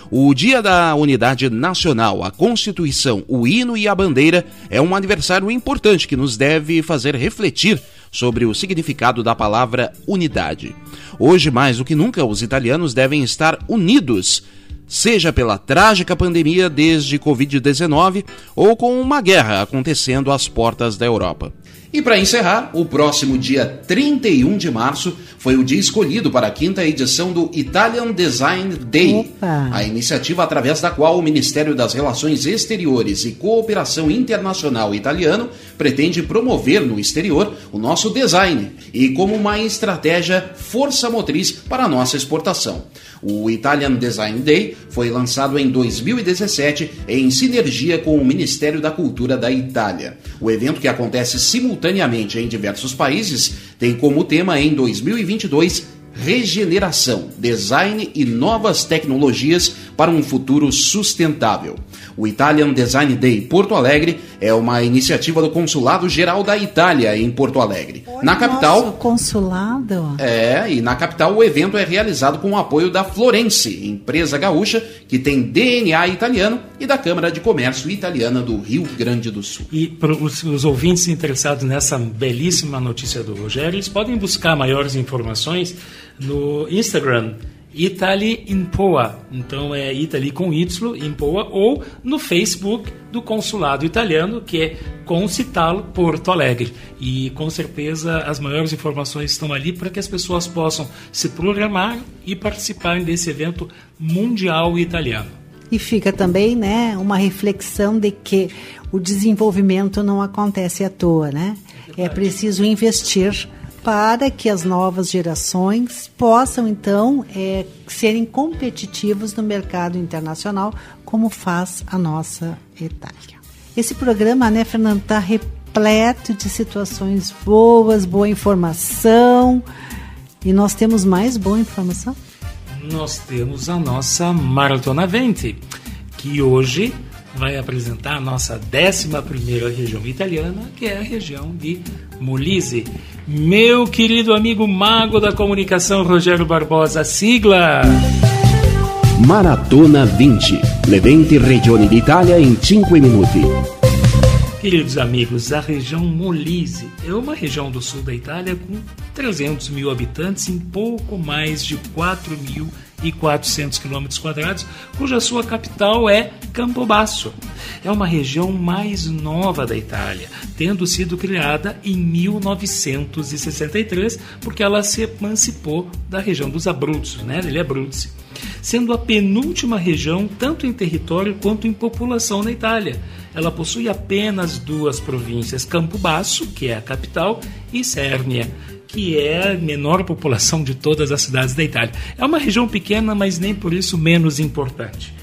O Dia da Unidade Nacional, a Constituição, o hino e a bandeira é um aniversário importante que nos deve fazer refletir sobre o significado da palavra unidade. Hoje, mais do que nunca, os italianos devem estar unidos, seja pela trágica pandemia desde Covid-19 ou com uma guerra acontecendo às portas da Europa. E para encerrar, o próximo dia 31 de março foi o dia escolhido para a quinta edição do Italian Design Day, Opa. a iniciativa através da qual o Ministério das Relações Exteriores e Cooperação Internacional italiano pretende promover no exterior o nosso design e como uma estratégia força motriz para nossa exportação. O Italian Design Day foi lançado em 2017 em sinergia com o Ministério da Cultura da Itália. O evento, que acontece simultaneamente em diversos países, tem como tema em 2022 regeneração, design e novas tecnologias para um futuro sustentável. O Italian Design Day Porto Alegre é uma iniciativa do Consulado Geral da Itália em Porto Alegre. na capital, Nosso consulado. é, e na capital o evento é realizado com o apoio da Florence, empresa gaúcha que tem DNA italiano, e da Câmara de Comércio Italiana do Rio Grande do Sul. E para os, os ouvintes interessados nessa belíssima notícia do Rogério, eles podem buscar maiores informações no Instagram Italy in Poa. Então é Italy com Y em Poa ou no Facebook do Consulado Italiano, que é Concital Porto Alegre. E com certeza as maiores informações estão ali para que as pessoas possam se programar e participarem desse evento mundial italiano. E fica também, né, uma reflexão de que o desenvolvimento não acontece à toa, né? É preciso investir para que as novas gerações possam então é, serem competitivos no mercado internacional, como faz a nossa Itália. Esse programa, né, Fernando, está repleto de situações boas, boa informação. E nós temos mais boa informação? nós temos a nossa Maratona 20, que hoje vai apresentar a nossa 11 região italiana, que é a região de Molise. Meu querido amigo mago da comunicação, Rogério Barbosa, sigla! Maratona 20. Le 20 regioni d'Italia in 5 minuti. Queridos amigos, a região Molise é uma região do sul da Itália com 300 mil habitantes em pouco mais de 4.400 km cuja sua capital é Campobasso. É uma região mais nova da Itália, tendo sido criada em 1963, porque ela se emancipou da região dos Abruzzi, né? Ele é Abruzzi, sendo a penúltima região tanto em território quanto em população na Itália. Ela possui apenas duas províncias, Campobasso, que é a capital, e Sérnia, que é a menor população de todas as cidades da Itália. É uma região pequena, mas nem por isso menos importante.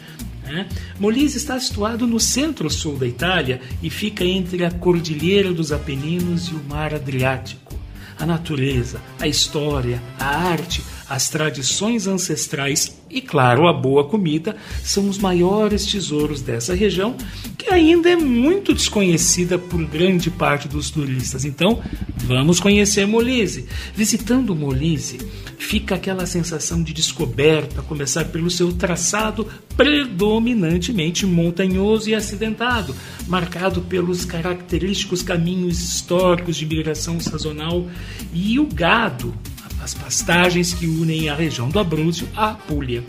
né? Molise está situado no centro-sul da Itália e fica entre a Cordilheira dos Apeninos e o Mar Adriático. A natureza, a história, a arte, as tradições ancestrais e, claro, a boa comida são os maiores tesouros dessa região, que ainda é muito desconhecida por grande parte dos turistas. Então, vamos conhecer Molise. Visitando Molise, fica aquela sensação de descoberta, a começar pelo seu traçado predominantemente montanhoso e acidentado, marcado pelos característicos caminhos históricos de migração sazonal e o gado, as pastagens que unem a região do Abruzzo à Apulia.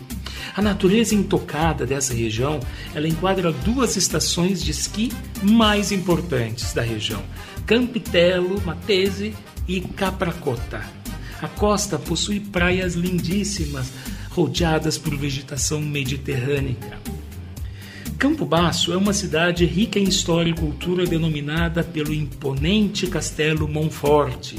A natureza intocada dessa região, ela enquadra duas estações de esqui mais importantes da região: Campitello, Matese e Capracota. A costa possui praias lindíssimas, rodeadas por vegetação mediterrânea. Campo Basso é uma cidade rica em história e cultura denominada pelo imponente Castelo Monforte.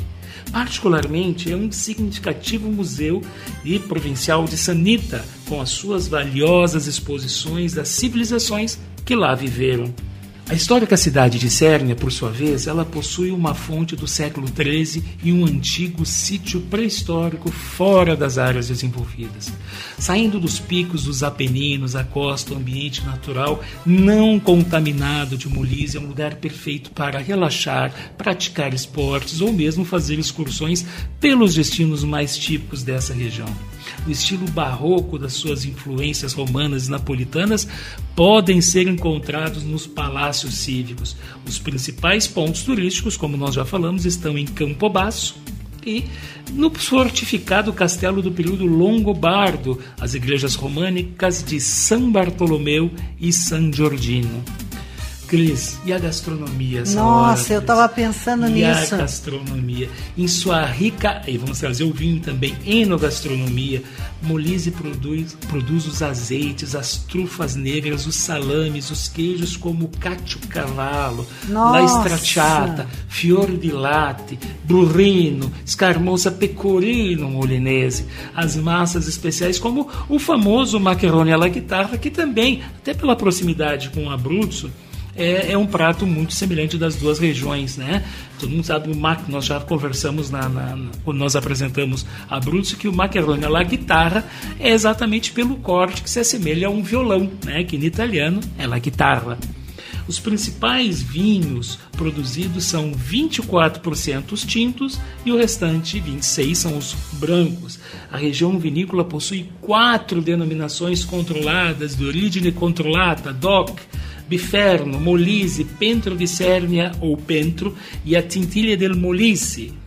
Particularmente, é um significativo museu e provincial de Sanita, com as suas valiosas exposições das civilizações que lá viveram. A histórica cidade de Sérnia, por sua vez, ela possui uma fonte do século XIII e um antigo sítio pré-histórico fora das áreas desenvolvidas. Saindo dos picos dos Apeninos, a costa, o ambiente natural não contaminado de Molise é um lugar perfeito para relaxar, praticar esportes ou mesmo fazer excursões pelos destinos mais típicos dessa região o estilo barroco das suas influências romanas e napolitanas podem ser encontrados nos palácios cívicos. Os principais pontos turísticos, como nós já falamos, estão em Campobasso, e no fortificado castelo do período longobardo, as igrejas românicas de São Bartolomeu e San Giordino. Cris, e a gastronomia? Nossa, hora, eu estava pensando e nisso. a gastronomia. Em sua rica. E vamos trazer o vinho também, enogastronomia. Molise produz, produz os azeites, as trufas negras, os salames, os queijos como cacio cavallo, la stracciata, fior di latte, burrino, scarmosa pecorino molinese, as massas especiais como o famoso macarrone alla guitarra, que também, até pela proximidade com o Abruzzo, é, é, um prato muito semelhante das duas regiões, né? Todo mundo sabe o mac, nós já conversamos na, na, na, quando nós apresentamos a Brutus que o macarrone alla guitarra é exatamente pelo corte que se assemelha a um violão, né? Que em italiano é la guitarra. Os principais vinhos produzidos são 24% os tintos e o restante 26% são os brancos. A região vinícola possui quatro denominações controladas de origem controlada, DOC, Biferno, Molise, Pentro di Sérnia ou Pentro e a Tintilha del Molise.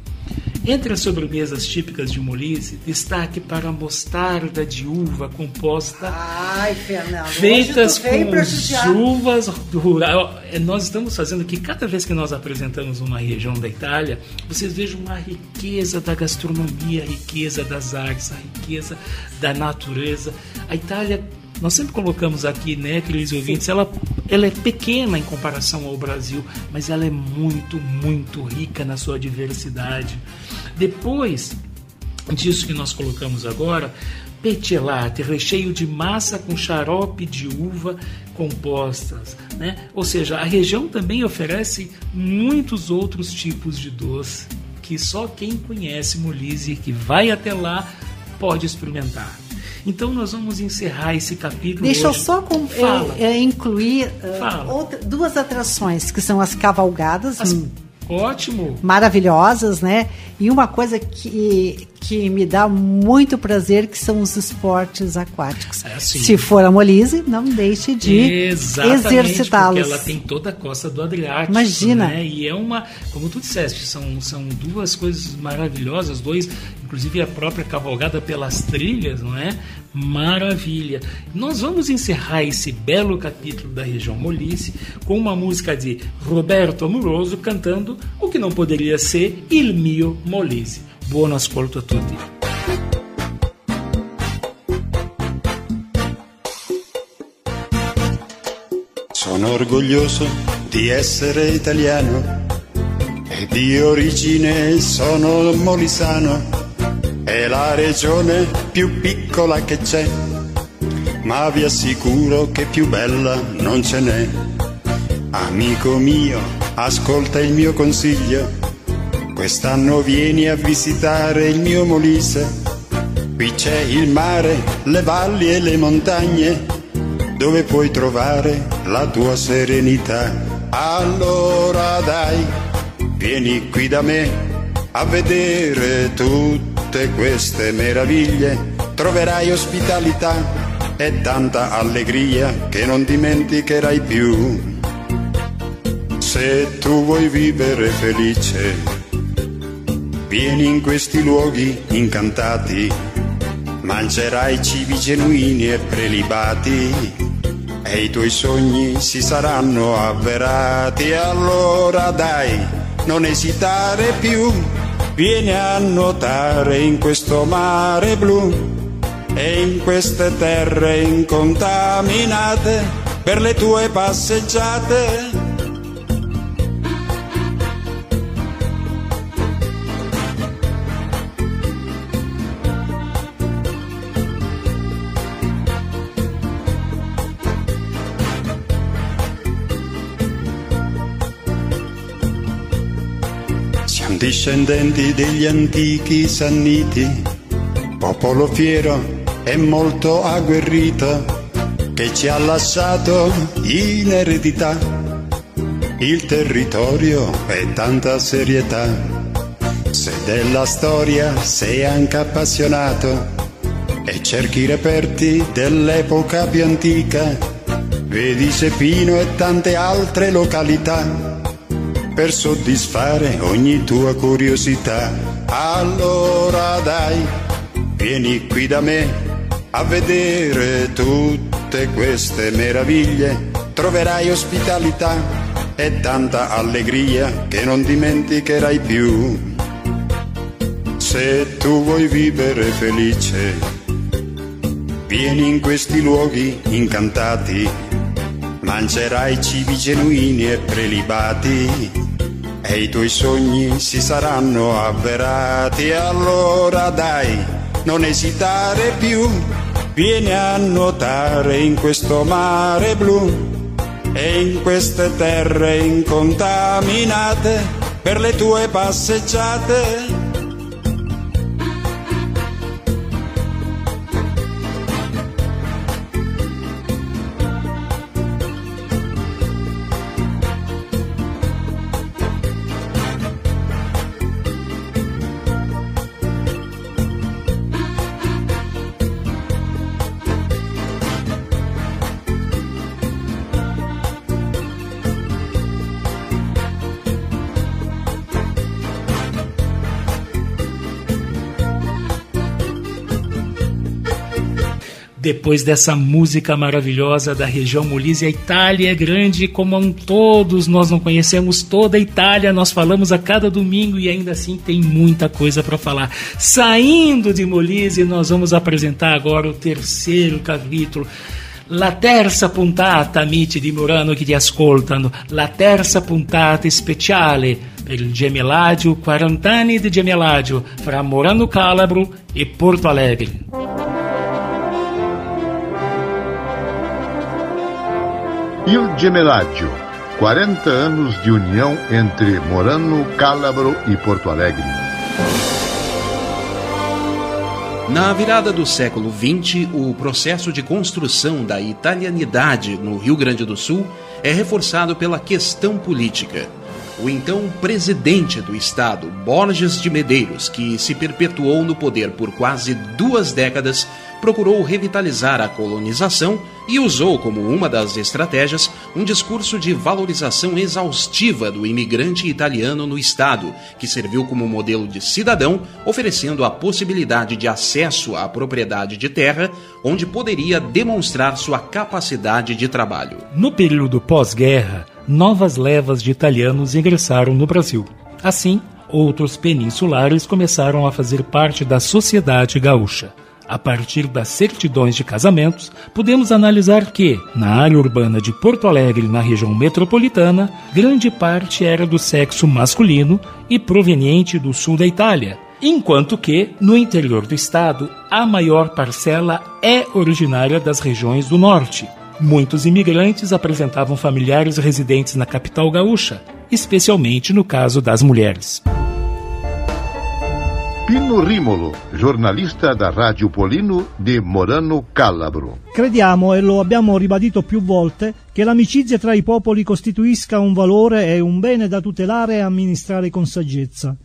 Entre as sobremesas típicas de Molise, destaque para a mostarda de uva composta Ai, Fernando, feitas com uvas rurais. Nós estamos fazendo aqui, cada vez que nós apresentamos uma região da Itália, vocês vejam a riqueza da gastronomia, a riqueza das artes, a riqueza da natureza. A Itália nós sempre colocamos aqui, né, queridos ouvintes, ela, ela é pequena em comparação ao Brasil, mas ela é muito, muito rica na sua diversidade. Depois disso que nós colocamos agora, petilate, recheio de massa com xarope de uva compostas, né? Ou seja, a região também oferece muitos outros tipos de doce que só quem conhece Molise, que vai até lá, pode experimentar. Então nós vamos encerrar esse capítulo. Deixa hoje. eu só com, é, é, incluir uh, outra, duas atrações, que são as cavalgadas. As, hum, ótimo! Maravilhosas, né? E uma coisa que, que me dá muito prazer, que são os esportes aquáticos. É assim. Se for a Molise, não deixe de exercitá-los. Porque ela tem toda a costa do Adriático. Imagina! Né? E é uma, como tu disseste, são, são duas coisas maravilhosas, dois inclusive a própria cavalgada pelas trilhas, não é? Maravilha. Nós vamos encerrar esse belo capítulo da região Molise com uma música de Roberto Amoroso cantando o que não poderia ser Il mio Molise. Buon ascolto a tutti. Sono orgoglioso di essere italiano e di origine sono molisano è la regione più piccola che c'è, ma vi assicuro che più bella non ce n'è. Amico mio, ascolta il mio consiglio, quest'anno vieni a visitare il mio Molise. Qui c'è il mare, le valli e le montagne, dove puoi trovare la tua serenità. Allora dai, vieni qui da me a vedere tutte queste meraviglie troverai ospitalità e tanta allegria che non dimenticherai più. Se tu vuoi vivere felice, vieni in questi luoghi incantati, mangerai cibi genuini e prelibati e i tuoi sogni si saranno avverati. Allora dai, non esitare più Vieni a nuotare in questo mare blu e in queste terre incontaminate per le tue passeggiate discendenti degli antichi sanniti, popolo fiero e molto agguerrito che ci ha lasciato in eredità. Il territorio e tanta serietà. Se della storia sei anche appassionato e cerchi i reperti dell'epoca più antica, vedi Sepino e tante altre località per soddisfare ogni tua curiosità. Allora dai, vieni qui da me a vedere tutte queste meraviglie, troverai ospitalità e tanta allegria che non dimenticherai più. Se tu vuoi vivere felice, vieni in questi luoghi incantati, mangerai cibi genuini e prelibati e i tuoi sogni si saranno avverati. Allora dai, non esitare più Vieni a nuotare in questo mare blu e in queste terre incontaminate per le tue passeggiate depois dessa música maravilhosa da região Molise. A Itália é grande como um todos, nós não conhecemos toda a Itália, nós falamos a cada domingo e ainda assim tem muita coisa para falar. Saindo de Molise, nós vamos apresentar agora o terceiro capítulo. La terza puntata, amici di Murano che ti ascoltano, la terza puntata speciale per il gemelaggio, 40 anni di gemelaggio fra Murano Calabro e Porto Alegre. Il Gemelaggio, 40 anos de união entre Morano, Cálabro e Porto Alegre. Na virada do século XX, o processo de construção da italianidade no Rio Grande do Sul é reforçado pela questão política. O então presidente do estado, Borges de Medeiros, que se perpetuou no poder por quase duas décadas, procurou revitalizar a colonização e usou como uma das estratégias um discurso de valorização exaustiva do imigrante italiano no Estado, que serviu como modelo de cidadão, oferecendo a possibilidade de acesso à propriedade de terra, onde poderia demonstrar sua capacidade de trabalho. No período pós-guerra, novas levas de italianos ingressaram no Brasil. Assim, outros peninsulares começaram a fazer parte da sociedade gaúcha. A partir das certidões de casamentos, podemos analisar que, na área urbana de Porto Alegre, na região metropolitana, grande parte era do sexo masculino e proveniente do sul da Itália, enquanto que, no interior do estado, a maior parcela é originária das regiões do norte. Muitos imigrantes apresentavam familiares residentes na capital gaúcha, especialmente no caso das mulheres. Pino Rimolo, giornalista da Radio Polino di Morano Calabro. Crediamo e lo abbiamo ribadito più volte che l'amicizia tra i popoli costituisca un valore e un bene da tutelare e amministrare con saggezza.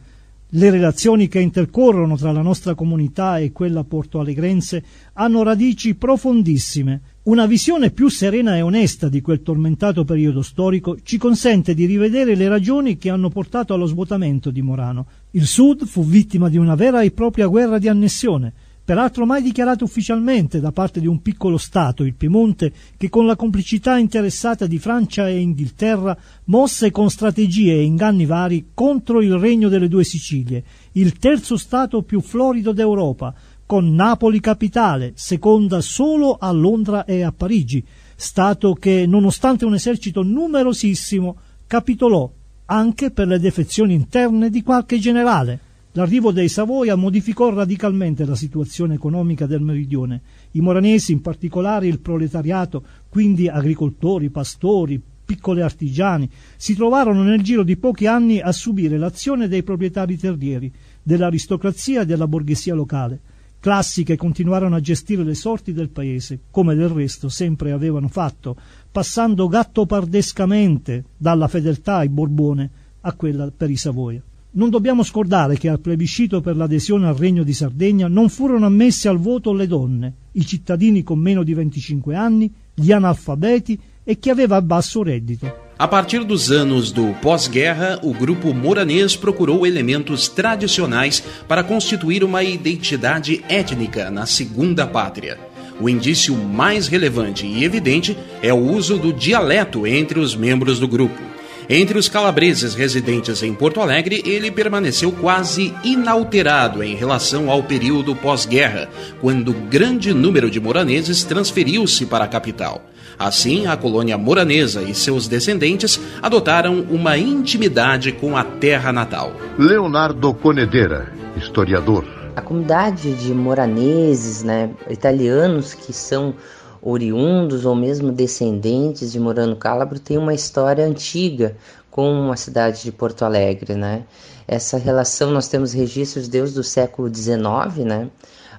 Le relazioni che intercorrono tra la nostra comunità e quella portoalegrense hanno radici profondissime. Una visione più serena e onesta di quel tormentato periodo storico ci consente di rivedere le ragioni che hanno portato allo svuotamento di Morano. Il Sud fu vittima di una vera e propria guerra di annessione, peraltro mai dichiarata ufficialmente da parte di un piccolo Stato, il Piemonte, che con la complicità interessata di Francia e Inghilterra mosse con strategie e inganni vari contro il regno delle due Sicilie, il terzo Stato più florido d'Europa, con Napoli capitale, seconda solo a Londra e a Parigi, Stato che, nonostante un esercito numerosissimo, capitolò anche per le defezioni interne di qualche generale. L'arrivo dei Savoia modificò radicalmente la situazione economica del meridione. I moranesi, in particolare il proletariato, quindi agricoltori, pastori, piccoli artigiani, si trovarono nel giro di pochi anni a subire l'azione dei proprietari terrieri, dell'aristocrazia e della borghesia locale, classi che continuarono a gestire le sorti del paese, come del resto sempre avevano fatto, passando gattopardescamente dalla fedeltà ai Borbone a quella per i Savoia. Non dobbiamo scordare che al plebiscito per l'adesione al Regno di Sardegna non furono ammesse al voto le donne, i cittadini con meno di 25 anni, gli analfabeti e chi aveva basso reddito. A partir dos anos do pós-guerra, o grupo moranês procurou elementos tradicionais para constituir uma identidade étnica na segunda pátria. O indício mais relevante e evidente é o uso do dialeto entre os membros do grupo. Entre os calabreses residentes em Porto Alegre, ele permaneceu quase inalterado em relação ao período pós-guerra, quando grande número de moraneses transferiu-se para a capital. Assim, a colônia moranesa e seus descendentes adotaram uma intimidade com a terra natal. Leonardo Conedeira, historiador. A comunidade de moraneses, né, italianos que são oriundos ou mesmo descendentes de Morano Calabro tem uma história antiga com a cidade de Porto Alegre, né? Essa relação nós temos registros desde o século XIX, né?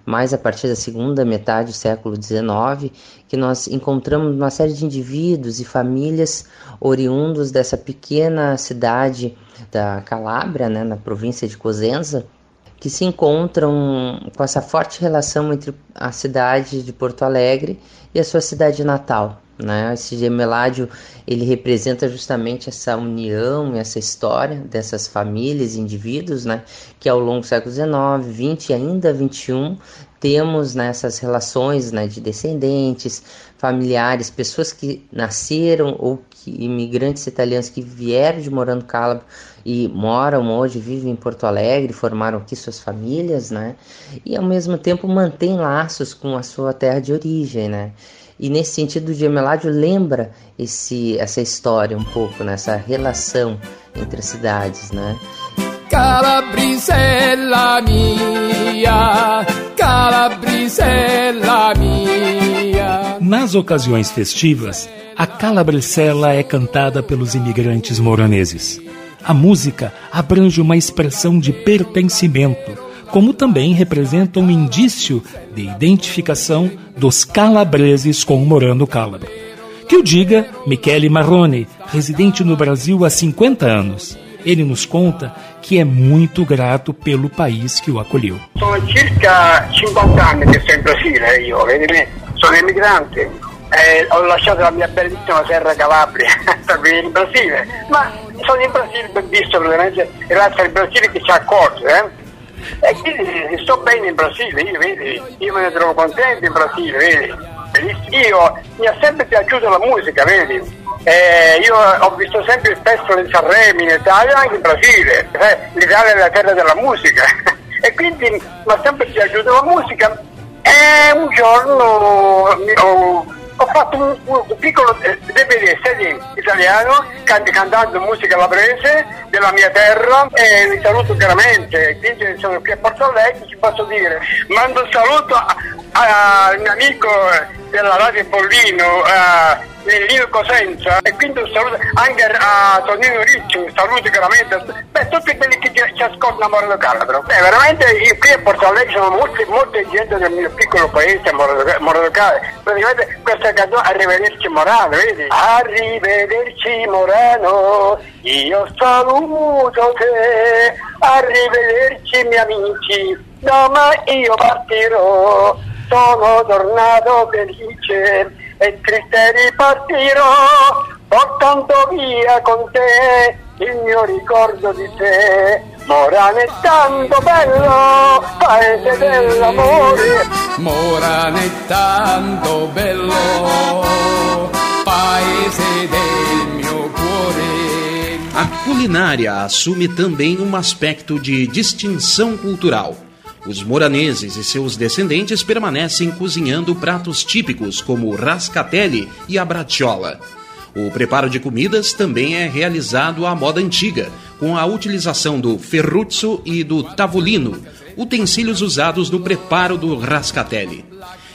Mais a partir da segunda metade do século XIX, que nós encontramos uma série de indivíduos e famílias oriundos dessa pequena cidade da Calábria, né, na província de Cosenza, que se encontram com essa forte relação entre a cidade de Porto Alegre e a sua cidade natal. Né? Esse gemeládio ele representa justamente essa união, essa história dessas famílias, indivíduos, né? que ao longo do século XIX, XX e ainda XXI temos nessas né, relações né, de descendentes, familiares, pessoas que nasceram ou que, imigrantes italianos que vieram de Morando Calabro e moram hoje, vivem em Porto Alegre, formaram aqui suas famílias, né? E ao mesmo tempo mantêm laços com a sua terra de origem, né? E nesse sentido, o Gemeládio lembra esse, essa história um pouco, nessa né? relação entre as cidades, né? Calabrisella mia, Calabrisella mia. Nas ocasiões festivas, a Calabrisella é cantada pelos imigrantes moroneses. A música abrange uma expressão de pertencimento, como também representa um indício de identificação dos calabreses com o Morano Calabro. Que o diga Michele Marrone, residente no Brasil há 50 anos. Ele nos conta que é muito grato pelo país que o acolheu. Sono circa 50 anni che sto in Brasile, io, vedi sono emigrante. Eh, ho lasciato la mia bellissima terra Calabria [laughs] per venire in Brasile, ma sono in Brasile visto praticamente grazie al Brasile che ci ha accolto. Eh? E quindi sto bene in Brasile, io, vedi, io me ne trovo contento in Brasile, vedi. Io mi è sempre piaciuta la musica, vedi. Eh, io ho visto sempre il festival di Sanremo in Italia, anche in Brasile. Eh, L'Italia è la terra della musica. [laughs] e quindi mi è sempre piaciuta la musica. E un giorno ho ho fatto un, un piccolo DVD CD italiano can- cantando musica labrese della mia terra e vi saluto chiaramente. Quindi sono qui a Porto Alegre ci posso dire mando un saluto al mio amico della Radio Pollino a Lino Cosenza e quindi un saluto anche a Tonino Ricci un saluto chiaramente. Per tutti quelli che ci, ascoltano a Moreno Calabro. Beh, veramente io qui a Porto Alegre sono molte, molte gente del mio piccolo paese a Moreno Calabro. Praticamente questa canzone Arrivederci Morano vedi? Arrivederci Morano io saluto te. Arrivederci miei amici domani io partirò. Sono tornato felice e triste ripartirò portando via con te il mio ricordo di te Morano è tanto bello, paese dell'amore Morano è tanto bello, paese del mio cuore A culinária assume também um aspecto de distinção cultural os moraneses e seus descendentes permanecem cozinhando pratos típicos como o rascatelli e a bratiola. O preparo de comidas também é realizado à moda antiga, com a utilização do ferruzzo e do tavolino, utensílios usados no preparo do rascatelli.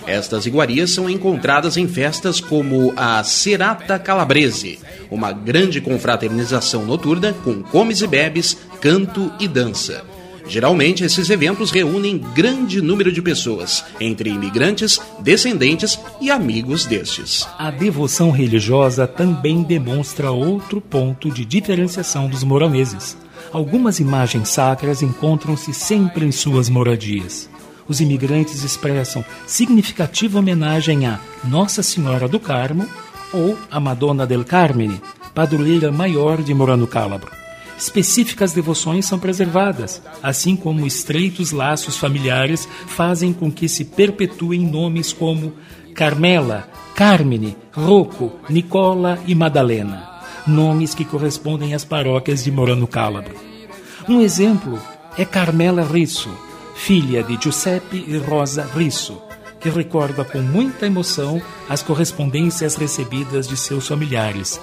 Estas iguarias são encontradas em festas como a Serata Calabrese, uma grande confraternização noturna com comes e bebes, canto e dança. Geralmente, esses eventos reúnem grande número de pessoas, entre imigrantes, descendentes e amigos destes. A devoção religiosa também demonstra outro ponto de diferenciação dos moraneses. Algumas imagens sacras encontram-se sempre em suas moradias. Os imigrantes expressam significativa homenagem a Nossa Senhora do Carmo ou a Madonna del Carmine, padroeira maior de Morano Cálabro específicas devoções são preservadas, assim como estreitos laços familiares fazem com que se perpetuem nomes como Carmela, Carmine, Rocco, Nicola e Madalena, nomes que correspondem às paróquias de Morano Cálabro. Um exemplo é Carmela Risso, filha de Giuseppe e Rosa Risso, que recorda com muita emoção as correspondências recebidas de seus familiares.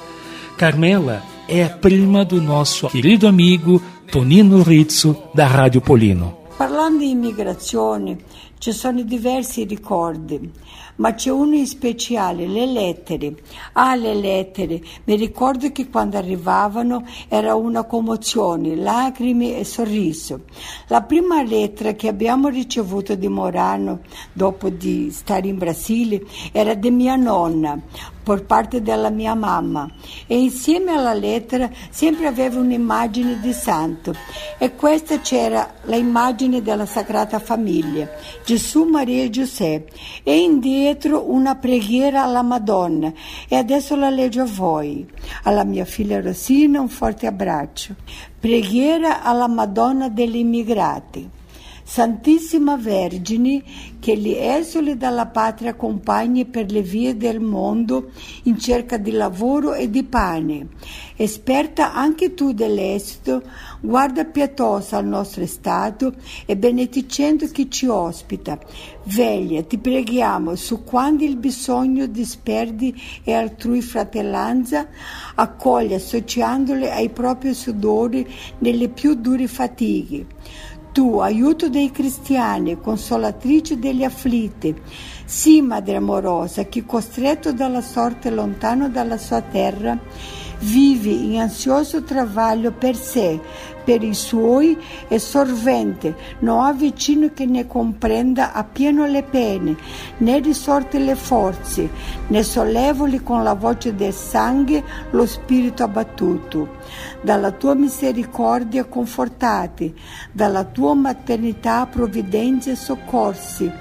Carmela é prima do nosso querido amigo Tonino Rizzo da Rádio Polino. Parlando di immigrazione, ci sono diversi ricordi, ma c'è uno in speciale, le lettere. Ah, le lettere. Mi ricordo che quando arrivavano era una commozione, lacrime e sorriso. La prima lettera che abbiamo ricevuto di Morano, dopo di stare in Brasile, era di mia nonna, por parte della mia mamma e insieme alla lettera sempre aveva un'immagine di santo e questa c'era l'immagine della Sagrada Famiglia, Gesù, Maria e Giuseppe e indietro una preghiera alla Madonna e adesso la leggo a voi. Alla mia figlia Rosina un forte abbraccio. Preghiera alla Madonna degli immigrati. Santissima Vergine, che gli esuli dalla patria accompagni per le vie del mondo in cerca di lavoro e di pane. Esperta anche tu dell'esito, guarda pietosa al nostro Stato e benedicendo chi ci ospita. Veglia, ti preghiamo, su quando il bisogno disperdi e altrui fratellanza, accoglie associandole ai propri sudori nelle più dure fatiche tu, aiuto dei cristiani, consolatrice degli afflitti. Sì, Madre amorosa, che costretto dalla sorte lontano dalla sua terra, vivi in ansioso travaglio per sé, per i suoi e sorvente, non ha vicino che ne comprenda appieno le pene, né risorte le forze, né sollevoli con la voce del sangue lo spirito abbattuto. Dalla tua misericordia confortati, dalla tua maternità provvidenza e soccorsi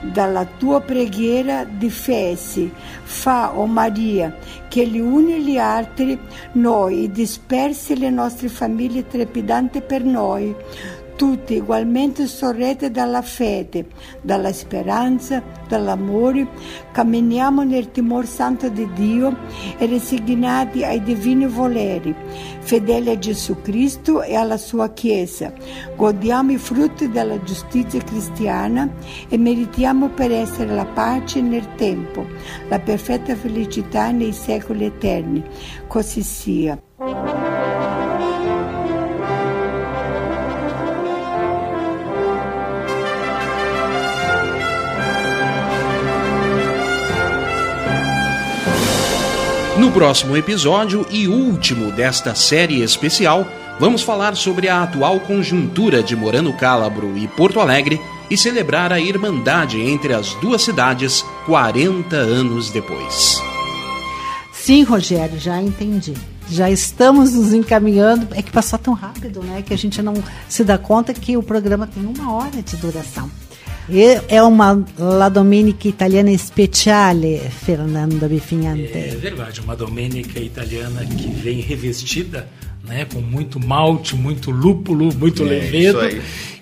dalla tua preghiera difesi. Fa, o oh Maria, che gli uni gli altri, noi, dispersi le nostre famiglie trepidanti per noi, tutti ugualmente sorrette dalla fede, dalla speranza, dall'amore, camminiamo nel timore santo di Dio e resignati ai divini voleri, fedeli a Gesù Cristo e alla sua Chiesa. Godiamo i frutti della giustizia cristiana e meritiamo per essere la pace nel tempo, la perfetta felicità nei secoli eterni. Così sia. Próximo episódio e último desta série especial, vamos falar sobre a atual conjuntura de Morano Cálabro e Porto Alegre e celebrar a irmandade entre as duas cidades 40 anos depois. Sim, Rogério, já entendi. Já estamos nos encaminhando. É que passou tão rápido, né? Que a gente não se dá conta que o programa tem uma hora de duração. É uma La Domenica Italiana Speciale, Fernando Bifinhante. É verdade, uma Domenica italiana que vem revestida né, com muito malte, muito lúpulo, muito é, levedo.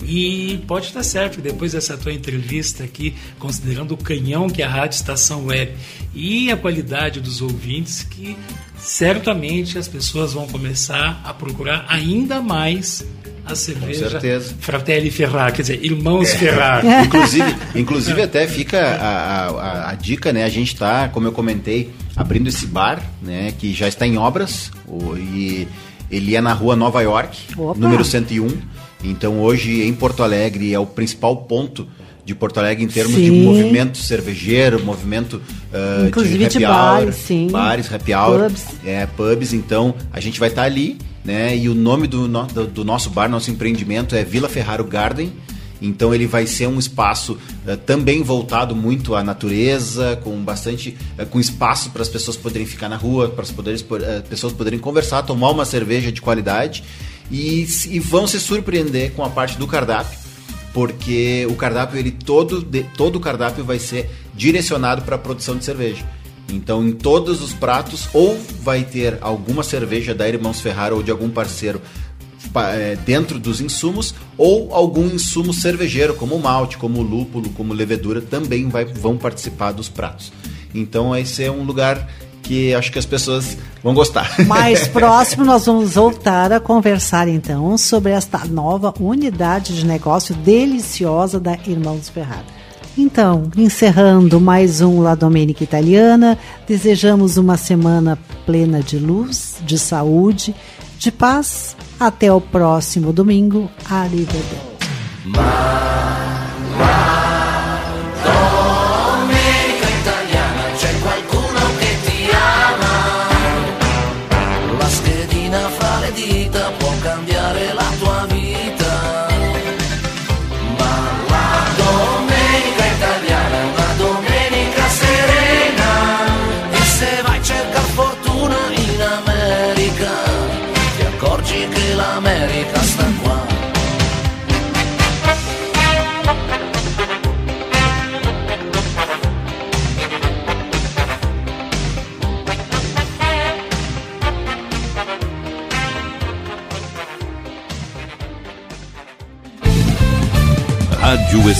E pode estar certo, depois dessa tua entrevista aqui, considerando o canhão que é a Rádio Estação Web e a qualidade dos ouvintes, que certamente as pessoas vão começar a procurar ainda mais a cerveja Com certeza. Fratelli Ferrari, quer dizer, irmãos é. Ferrari. [laughs] inclusive, [laughs] inclusive até fica a, a, a dica, né? A gente está, como eu comentei, abrindo esse bar, né? Que já está em obras e ele é na rua Nova York, Opa. número 101. Então hoje em Porto Alegre é o principal ponto de Porto Alegre em termos Sim. de movimento cervejeiro, movimento uh, Inclusive de happy de hour, bares, sim. bares, happy hour, Pubs. é, pubs. Então a gente vai estar ali, né? E o nome do, do, do nosso bar, nosso empreendimento é Vila Ferraro Garden. Então ele vai ser um espaço eh, também voltado muito à natureza, com bastante, eh, com espaço para as pessoas poderem ficar na rua, para as eh, pessoas poderem conversar, tomar uma cerveja de qualidade e, e vão se surpreender com a parte do cardápio, porque o cardápio ele todo de- todo o cardápio vai ser direcionado para a produção de cerveja. Então, em todos os pratos, ou vai ter alguma cerveja da Irmãos Ferraro ou de algum parceiro pa- é, dentro dos insumos, ou algum insumo cervejeiro, como malte, como lúpulo, como levedura, também vai, vão participar dos pratos. Então, vai ser um lugar que acho que as pessoas vão gostar. [laughs] Mais próximo, nós vamos voltar a conversar então sobre esta nova unidade de negócio deliciosa da Irmãos Ferrari. Então, encerrando mais um La Domenica Italiana, desejamos uma semana plena de luz, de saúde, de paz. Até o próximo domingo. Arrivederci.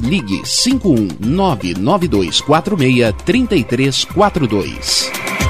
ligue 51992463342.